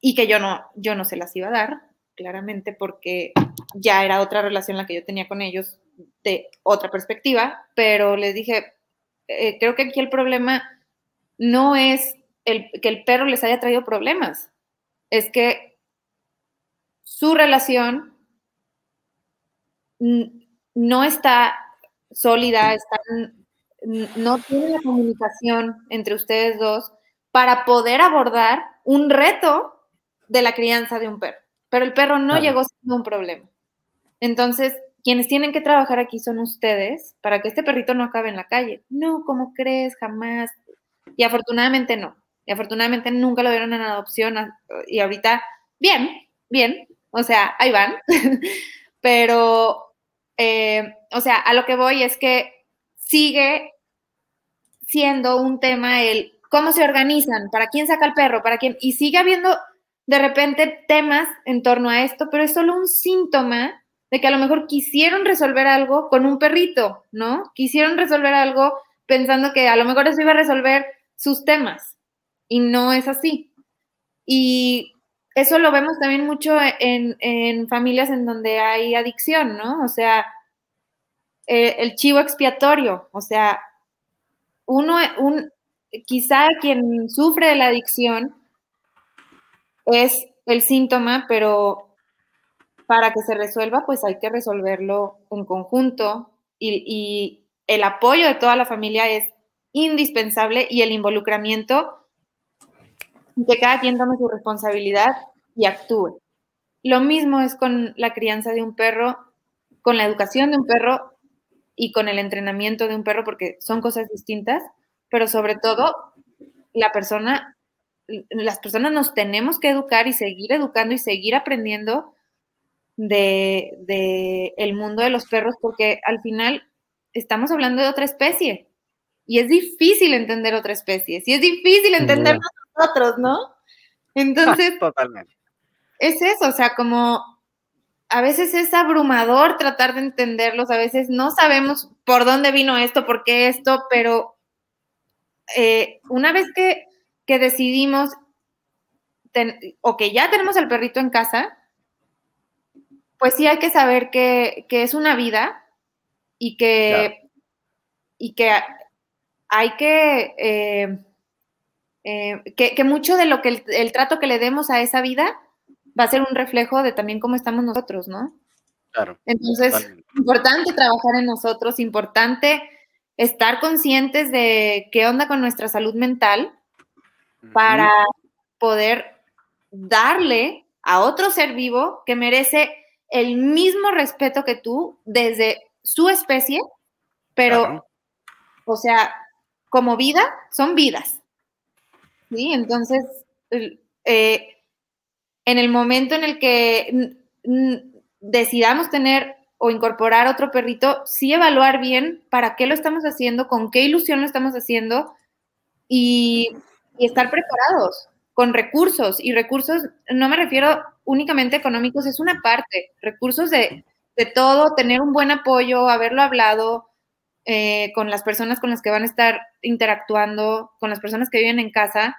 y que yo no, yo no se las iba a dar, claramente, porque ya era otra relación la que yo tenía con ellos de otra perspectiva, pero les dije, eh, creo que aquí el problema no es el, que el perro les haya traído problemas, es que su relación no está sólida, están, no tiene la comunicación entre ustedes dos para poder abordar un reto de la crianza de un perro. Pero el perro no Claro. llegó siendo un problema. Entonces, quienes tienen que trabajar aquí son ustedes para que este perrito no acabe en la calle. No, ¿cómo crees? Jamás. Y afortunadamente no. Y afortunadamente nunca lo dieron en adopción. Y ahorita, bien, bien. O sea, ahí van. <laughs> Pero, eh, o sea, a lo que voy es que sigue siendo un tema el cómo se organizan, para quién saca el perro, para quién. Y sigue habiendo de repente temas en torno a esto, pero es solo un síntoma de que a lo mejor quisieron resolver algo con un perrito, ¿no? Quisieron resolver algo pensando que a lo mejor eso iba a resolver sus temas y no es así. Y eso lo vemos también mucho en, familias en donde hay adicción, ¿no? O sea, eh, el chivo expiatorio, o sea, uno, un, quizá quien sufre de la adicción es el síntoma, pero para que se resuelva, pues hay que resolverlo en conjunto y el apoyo de toda la familia es indispensable y el involucramiento que cada quien tome su responsabilidad y actúe. Lo mismo es con la crianza de un perro, con la educación de un perro y con el entrenamiento de un perro, porque son cosas distintas, pero sobre todo la persona, las personas nos tenemos que educar y seguir educando y seguir aprendiendo de, de el mundo de los perros, porque al final estamos hablando de otra especie y es difícil entender otra especie, y es difícil entender. Nosotros, ¿no? Entonces, <laughs> Totalmente. es eso, o sea, como a veces es abrumador tratar de entenderlos, a veces no sabemos por dónde vino esto, por qué esto, pero eh, una vez que, que decidimos ten- o que ya tenemos el perrito en casa, pues sí hay que saber que, que es una vida y que, y que hay que, eh, eh, que, que mucho de lo que el, el trato que le demos a esa vida va a ser un reflejo de también cómo estamos nosotros, ¿no? Claro. Entonces, totalmente. importante trabajar en nosotros, importante estar conscientes de qué onda con nuestra salud mental para poder darle a otro ser vivo que merece el mismo respeto que tú desde su especie, pero, Claro. o sea, como vida, son vidas. ¿Sí? Entonces, eh, en el momento en el que decidamos tener o incorporar otro perrito, sí evaluar bien para qué lo estamos haciendo, con qué ilusión lo estamos haciendo y, y estar preparados con recursos. Y recursos, no me refiero únicamente económicos, es una parte, recursos de, de todo, tener un buen apoyo, haberlo hablado eh, con las personas con las que van a estar interactuando, con las personas que viven en casa,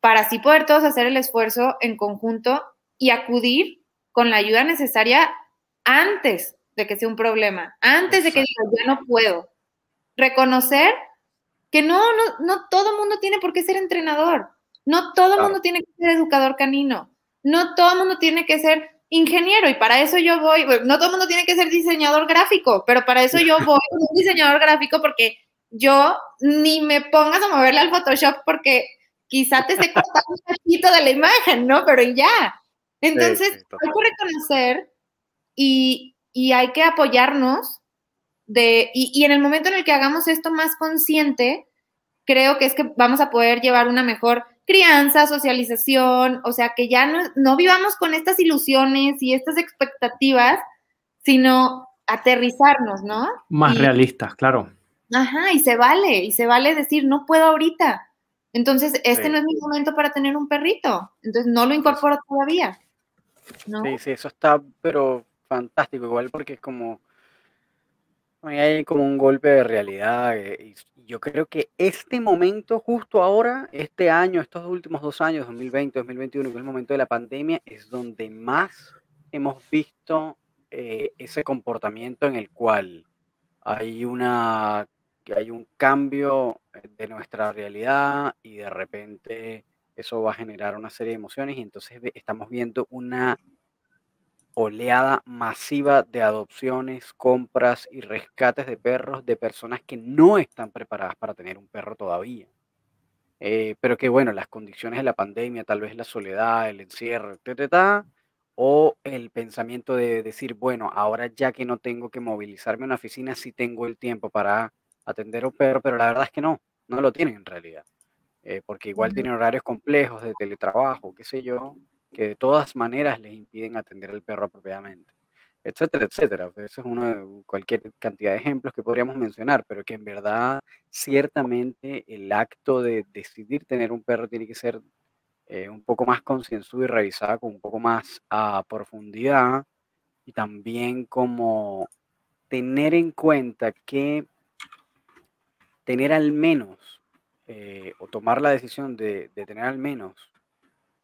para así poder todos hacer el esfuerzo en conjunto y acudir con la ayuda necesaria antes de que sea un problema, antes de que diga, ya no puedo. Reconocer que no, no, no todo mundo tiene por qué ser entrenador, no todo mundo tiene que ser educador canino, no todo mundo tiene que ser ingeniero y para eso yo voy, no todo mundo tiene que ser diseñador gráfico, pero para eso yo voy con un diseñador gráfico porque yo ni me pongas a moverle al Photoshop porque quizá te esté cortando un poquito de la imagen, ¿no? Pero ya. Entonces, hay que reconocer y, hay que apoyarnos de, y, y, en el momento en el que hagamos esto más consciente, creo que es que vamos a poder llevar una mejor crianza, socialización, o sea, que ya no, no vivamos con estas ilusiones y estas expectativas, sino aterrizarnos, ¿no? Más realistas, claro. Ajá, y se vale, y se vale decir, no puedo ahorita. Entonces, este no es mi momento para tener un perrito. Entonces, no lo incorporo todavía. Sí, sí, eso está, pero fantástico, igual porque es como, hay como un golpe de realidad. Eh, y yo creo que este momento, justo ahora, este año, estos últimos dos años, 2020, 2021, que es el momento de la pandemia, es donde más hemos visto eh, ese comportamiento en el cual hay una hay un cambio eh, de nuestra realidad y de repente eso va a generar una serie de emociones y entonces estamos viendo una oleada masiva de adopciones, compras y rescates de perros de personas que no están preparadas para tener un perro todavía. Eh, pero que bueno, las condiciones de la pandemia, tal vez la soledad, el encierro, etc., o el pensamiento de decir, bueno, ahora ya que no tengo que movilizarme a una oficina, sí tengo el tiempo para atender a un perro, pero la verdad es que no, no lo tienen en realidad. Eh, porque igual tienen horarios complejos de teletrabajo, qué sé yo, que de todas maneras les impiden atender al perro apropiadamente, etcétera, etcétera. Eso es de cualquier cantidad de ejemplos que podríamos mencionar, pero que en verdad ciertamente el acto de decidir tener un perro tiene que ser eh, un poco más concienzudo y revisado con un poco más a profundidad y también como tener en cuenta que tener al menos, eh, o tomar la decisión de, tener al menos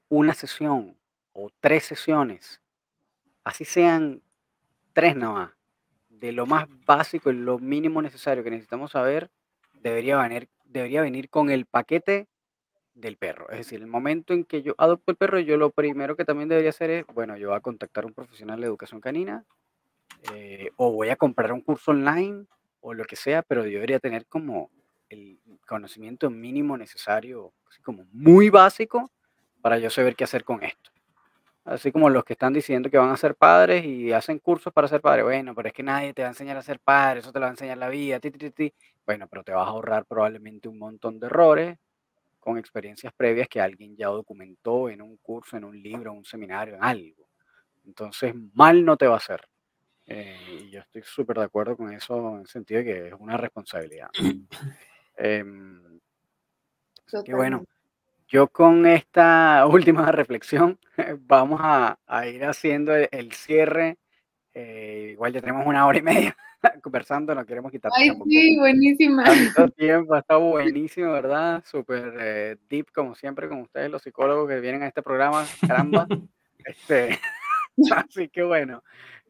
una sesión o tres sesiones, así sean tres nada más, de lo más básico y lo mínimo necesario que necesitamos saber, debería venir, debería venir con el paquete del perro. Es decir, el momento en que yo adopto el perro, yo lo primero que también debería hacer es, bueno, yo voy a contactar a un profesional de educación canina eh, o voy a comprar un curso online o lo que sea, pero yo debería tener como el conocimiento mínimo necesario, así como muy básico, para yo saber qué hacer con esto. Así como los que están diciendo que van a ser padres y hacen cursos para ser padre. Bueno, pero es que nadie te va a enseñar a ser padre, eso te lo va a enseñar la vida. Ti, ti, ti. Bueno, pero te vas a ahorrar probablemente un montón de errores con experiencias previas que alguien ya documentó en un curso, en un libro, en un seminario, en algo. Entonces, mal no te va a hacer. Eh, y yo estoy súper de acuerdo con eso en el sentido de que es una responsabilidad. <clears throat> Eh, que bueno, yo con esta <laughs> última reflexión vamos a, ir haciendo el, cierre. Eh, igual ya tenemos una hora y media <laughs> conversando, no queremos quitar Ay, sí, buenísima. <laughs> tiempo, está buenísimo, ¿verdad? Súper eh, deep, como siempre, con ustedes, los psicólogos que vienen a este programa, caramba. este, así que bueno,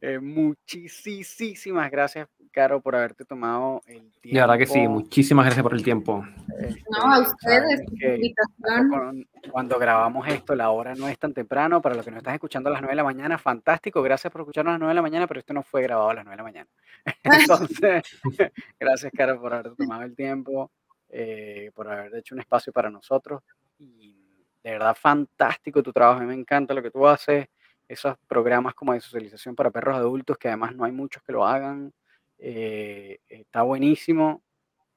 eh, muchísimas gracias, Caro, por haberte tomado el tiempo. De verdad que sí, muchísimas gracias por el tiempo. Este, no, a ustedes, invitación. Cuando, grabamos esto, la hora no es tan temprano. Para los que nos están escuchando a las 9 de la mañana, fantástico. Gracias por escucharnos a las 9 de la mañana, pero esto no fue grabado a las 9 de la mañana. <laughs> Entonces, <laughs> gracias, Caro, por haberte tomado el tiempo, eh, por haber hecho un espacio para nosotros. Y de verdad, fantástico tu trabajo. A mí me encanta lo que tú haces esos programas como de socialización para perros adultos, que además no hay muchos que lo hagan. Eh, está buenísimo.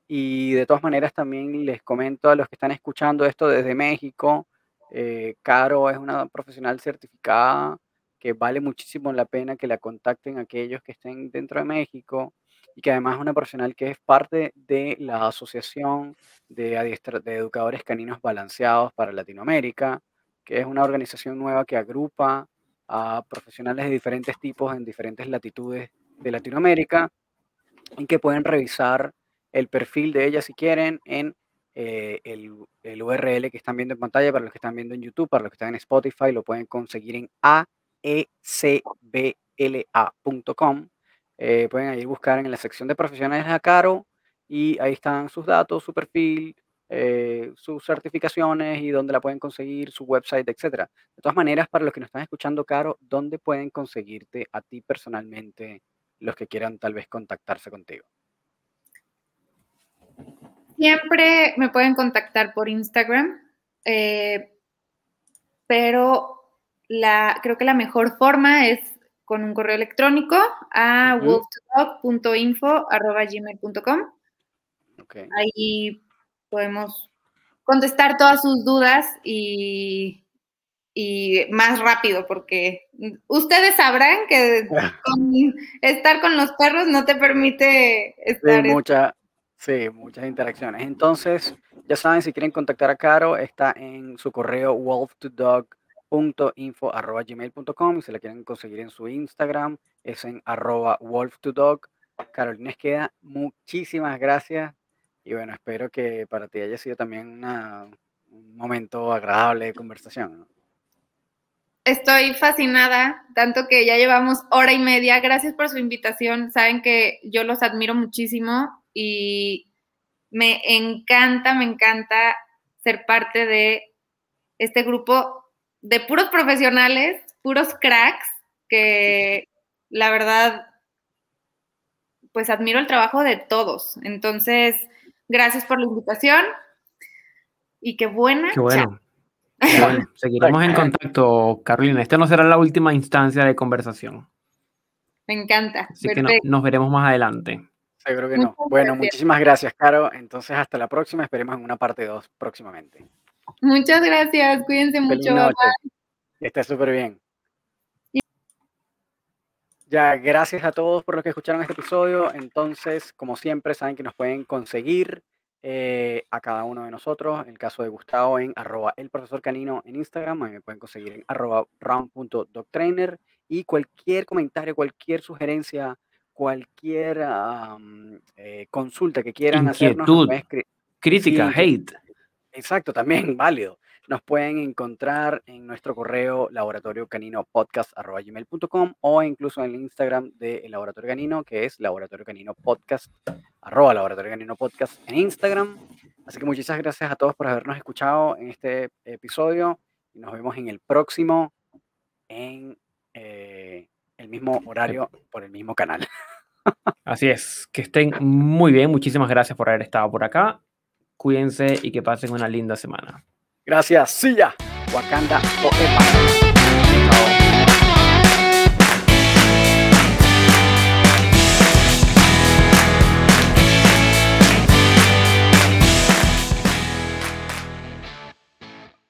Y de todas maneras también les comento a los que están escuchando esto desde México, eh, Caro es una profesional certificada que vale muchísimo la pena que la contacten aquellos que estén dentro de México y que además es una profesional que es parte de la Asociación de, de Educadores Caninos Balanceados para Latinoamérica, que es una organización nueva que agrupa a profesionales de diferentes tipos en diferentes latitudes de Latinoamérica y que pueden revisar el perfil de ella si quieren en eh, el, el, URL que están viendo en pantalla para los que están viendo en YouTube, para los que están en Spotify, lo pueden conseguir en aecbla.com eh, pueden ahí buscar en la sección de profesionales a Caro y ahí están sus datos, su perfil, eh, sus certificaciones y dónde la pueden conseguir, su website, etcétera. De todas maneras, para los que nos están escuchando, Caro, ¿dónde pueden conseguirte a ti personalmente los que quieran tal vez contactarse contigo? Siempre me pueden contactar por Instagram, eh, pero la, creo que la mejor forma es con un correo electrónico a uh Ahí podemos contestar todas sus dudas y, y, más rápido, porque ustedes sabrán que <laughs> estar con los perros no te permite estar... Sí, mucha, sí, muchas interacciones. Entonces, ya saben, si quieren contactar a Caro, está en su correo wolf 2 dog gmail.com y si la quieren conseguir en su Instagram es en arroba wolf2dog. Carolina queda muchísimas gracias y bueno, espero que para ti haya sido también un momento agradable de conversación. Estoy fascinada, tanto que ya llevamos hora y media. Gracias por su invitación. Saben que yo los admiro muchísimo y me encanta, me encanta ser parte de este grupo de puros profesionales, puros cracks, que la verdad, pues admiro el trabajo de todos. Entonces, gracias por la invitación y qué buena. Qué bueno. seguiremos en contacto, Carolina. Esta no será la última instancia de conversación. Me encanta. Así que nos veremos más adelante. Seguro que no. bueno, muchísimas gracias, Caro. Entonces, hasta la próxima. Esperemos en una parte 2 próximamente. Muchas gracias, cuídense mucho. Que esté súper bien. Ya, gracias a todos por los que escucharon este episodio. Entonces, como siempre, saben que nos pueden conseguir eh, a cada uno de nosotros. En el caso de Gustavo, en arroba el profesor canino en Instagram. A mí me pueden conseguir en arroba round.doctrainer. Y cualquier comentario, cualquier sugerencia, cualquier eh, consulta que quieran Inquietud, hacernos. Crítica, hate. Exacto, también <laughs> válido. Nos pueden encontrar en nuestro correo laboratorio canino podcast.gmail.com o incluso en el Instagram de Laboratorio Canino, que es laboratorio canino podcast, arroba laboratorio canino podcast en Instagram. Así que muchísimas gracias a todos por habernos escuchado en este episodio y nos vemos en el próximo en eh, el mismo horario por el mismo canal. <laughs> Así es, que estén muy bien. Muchísimas gracias por haber estado por acá Cuídense y que pasen una linda semana. Gracias. Ya. Wakanda Forever.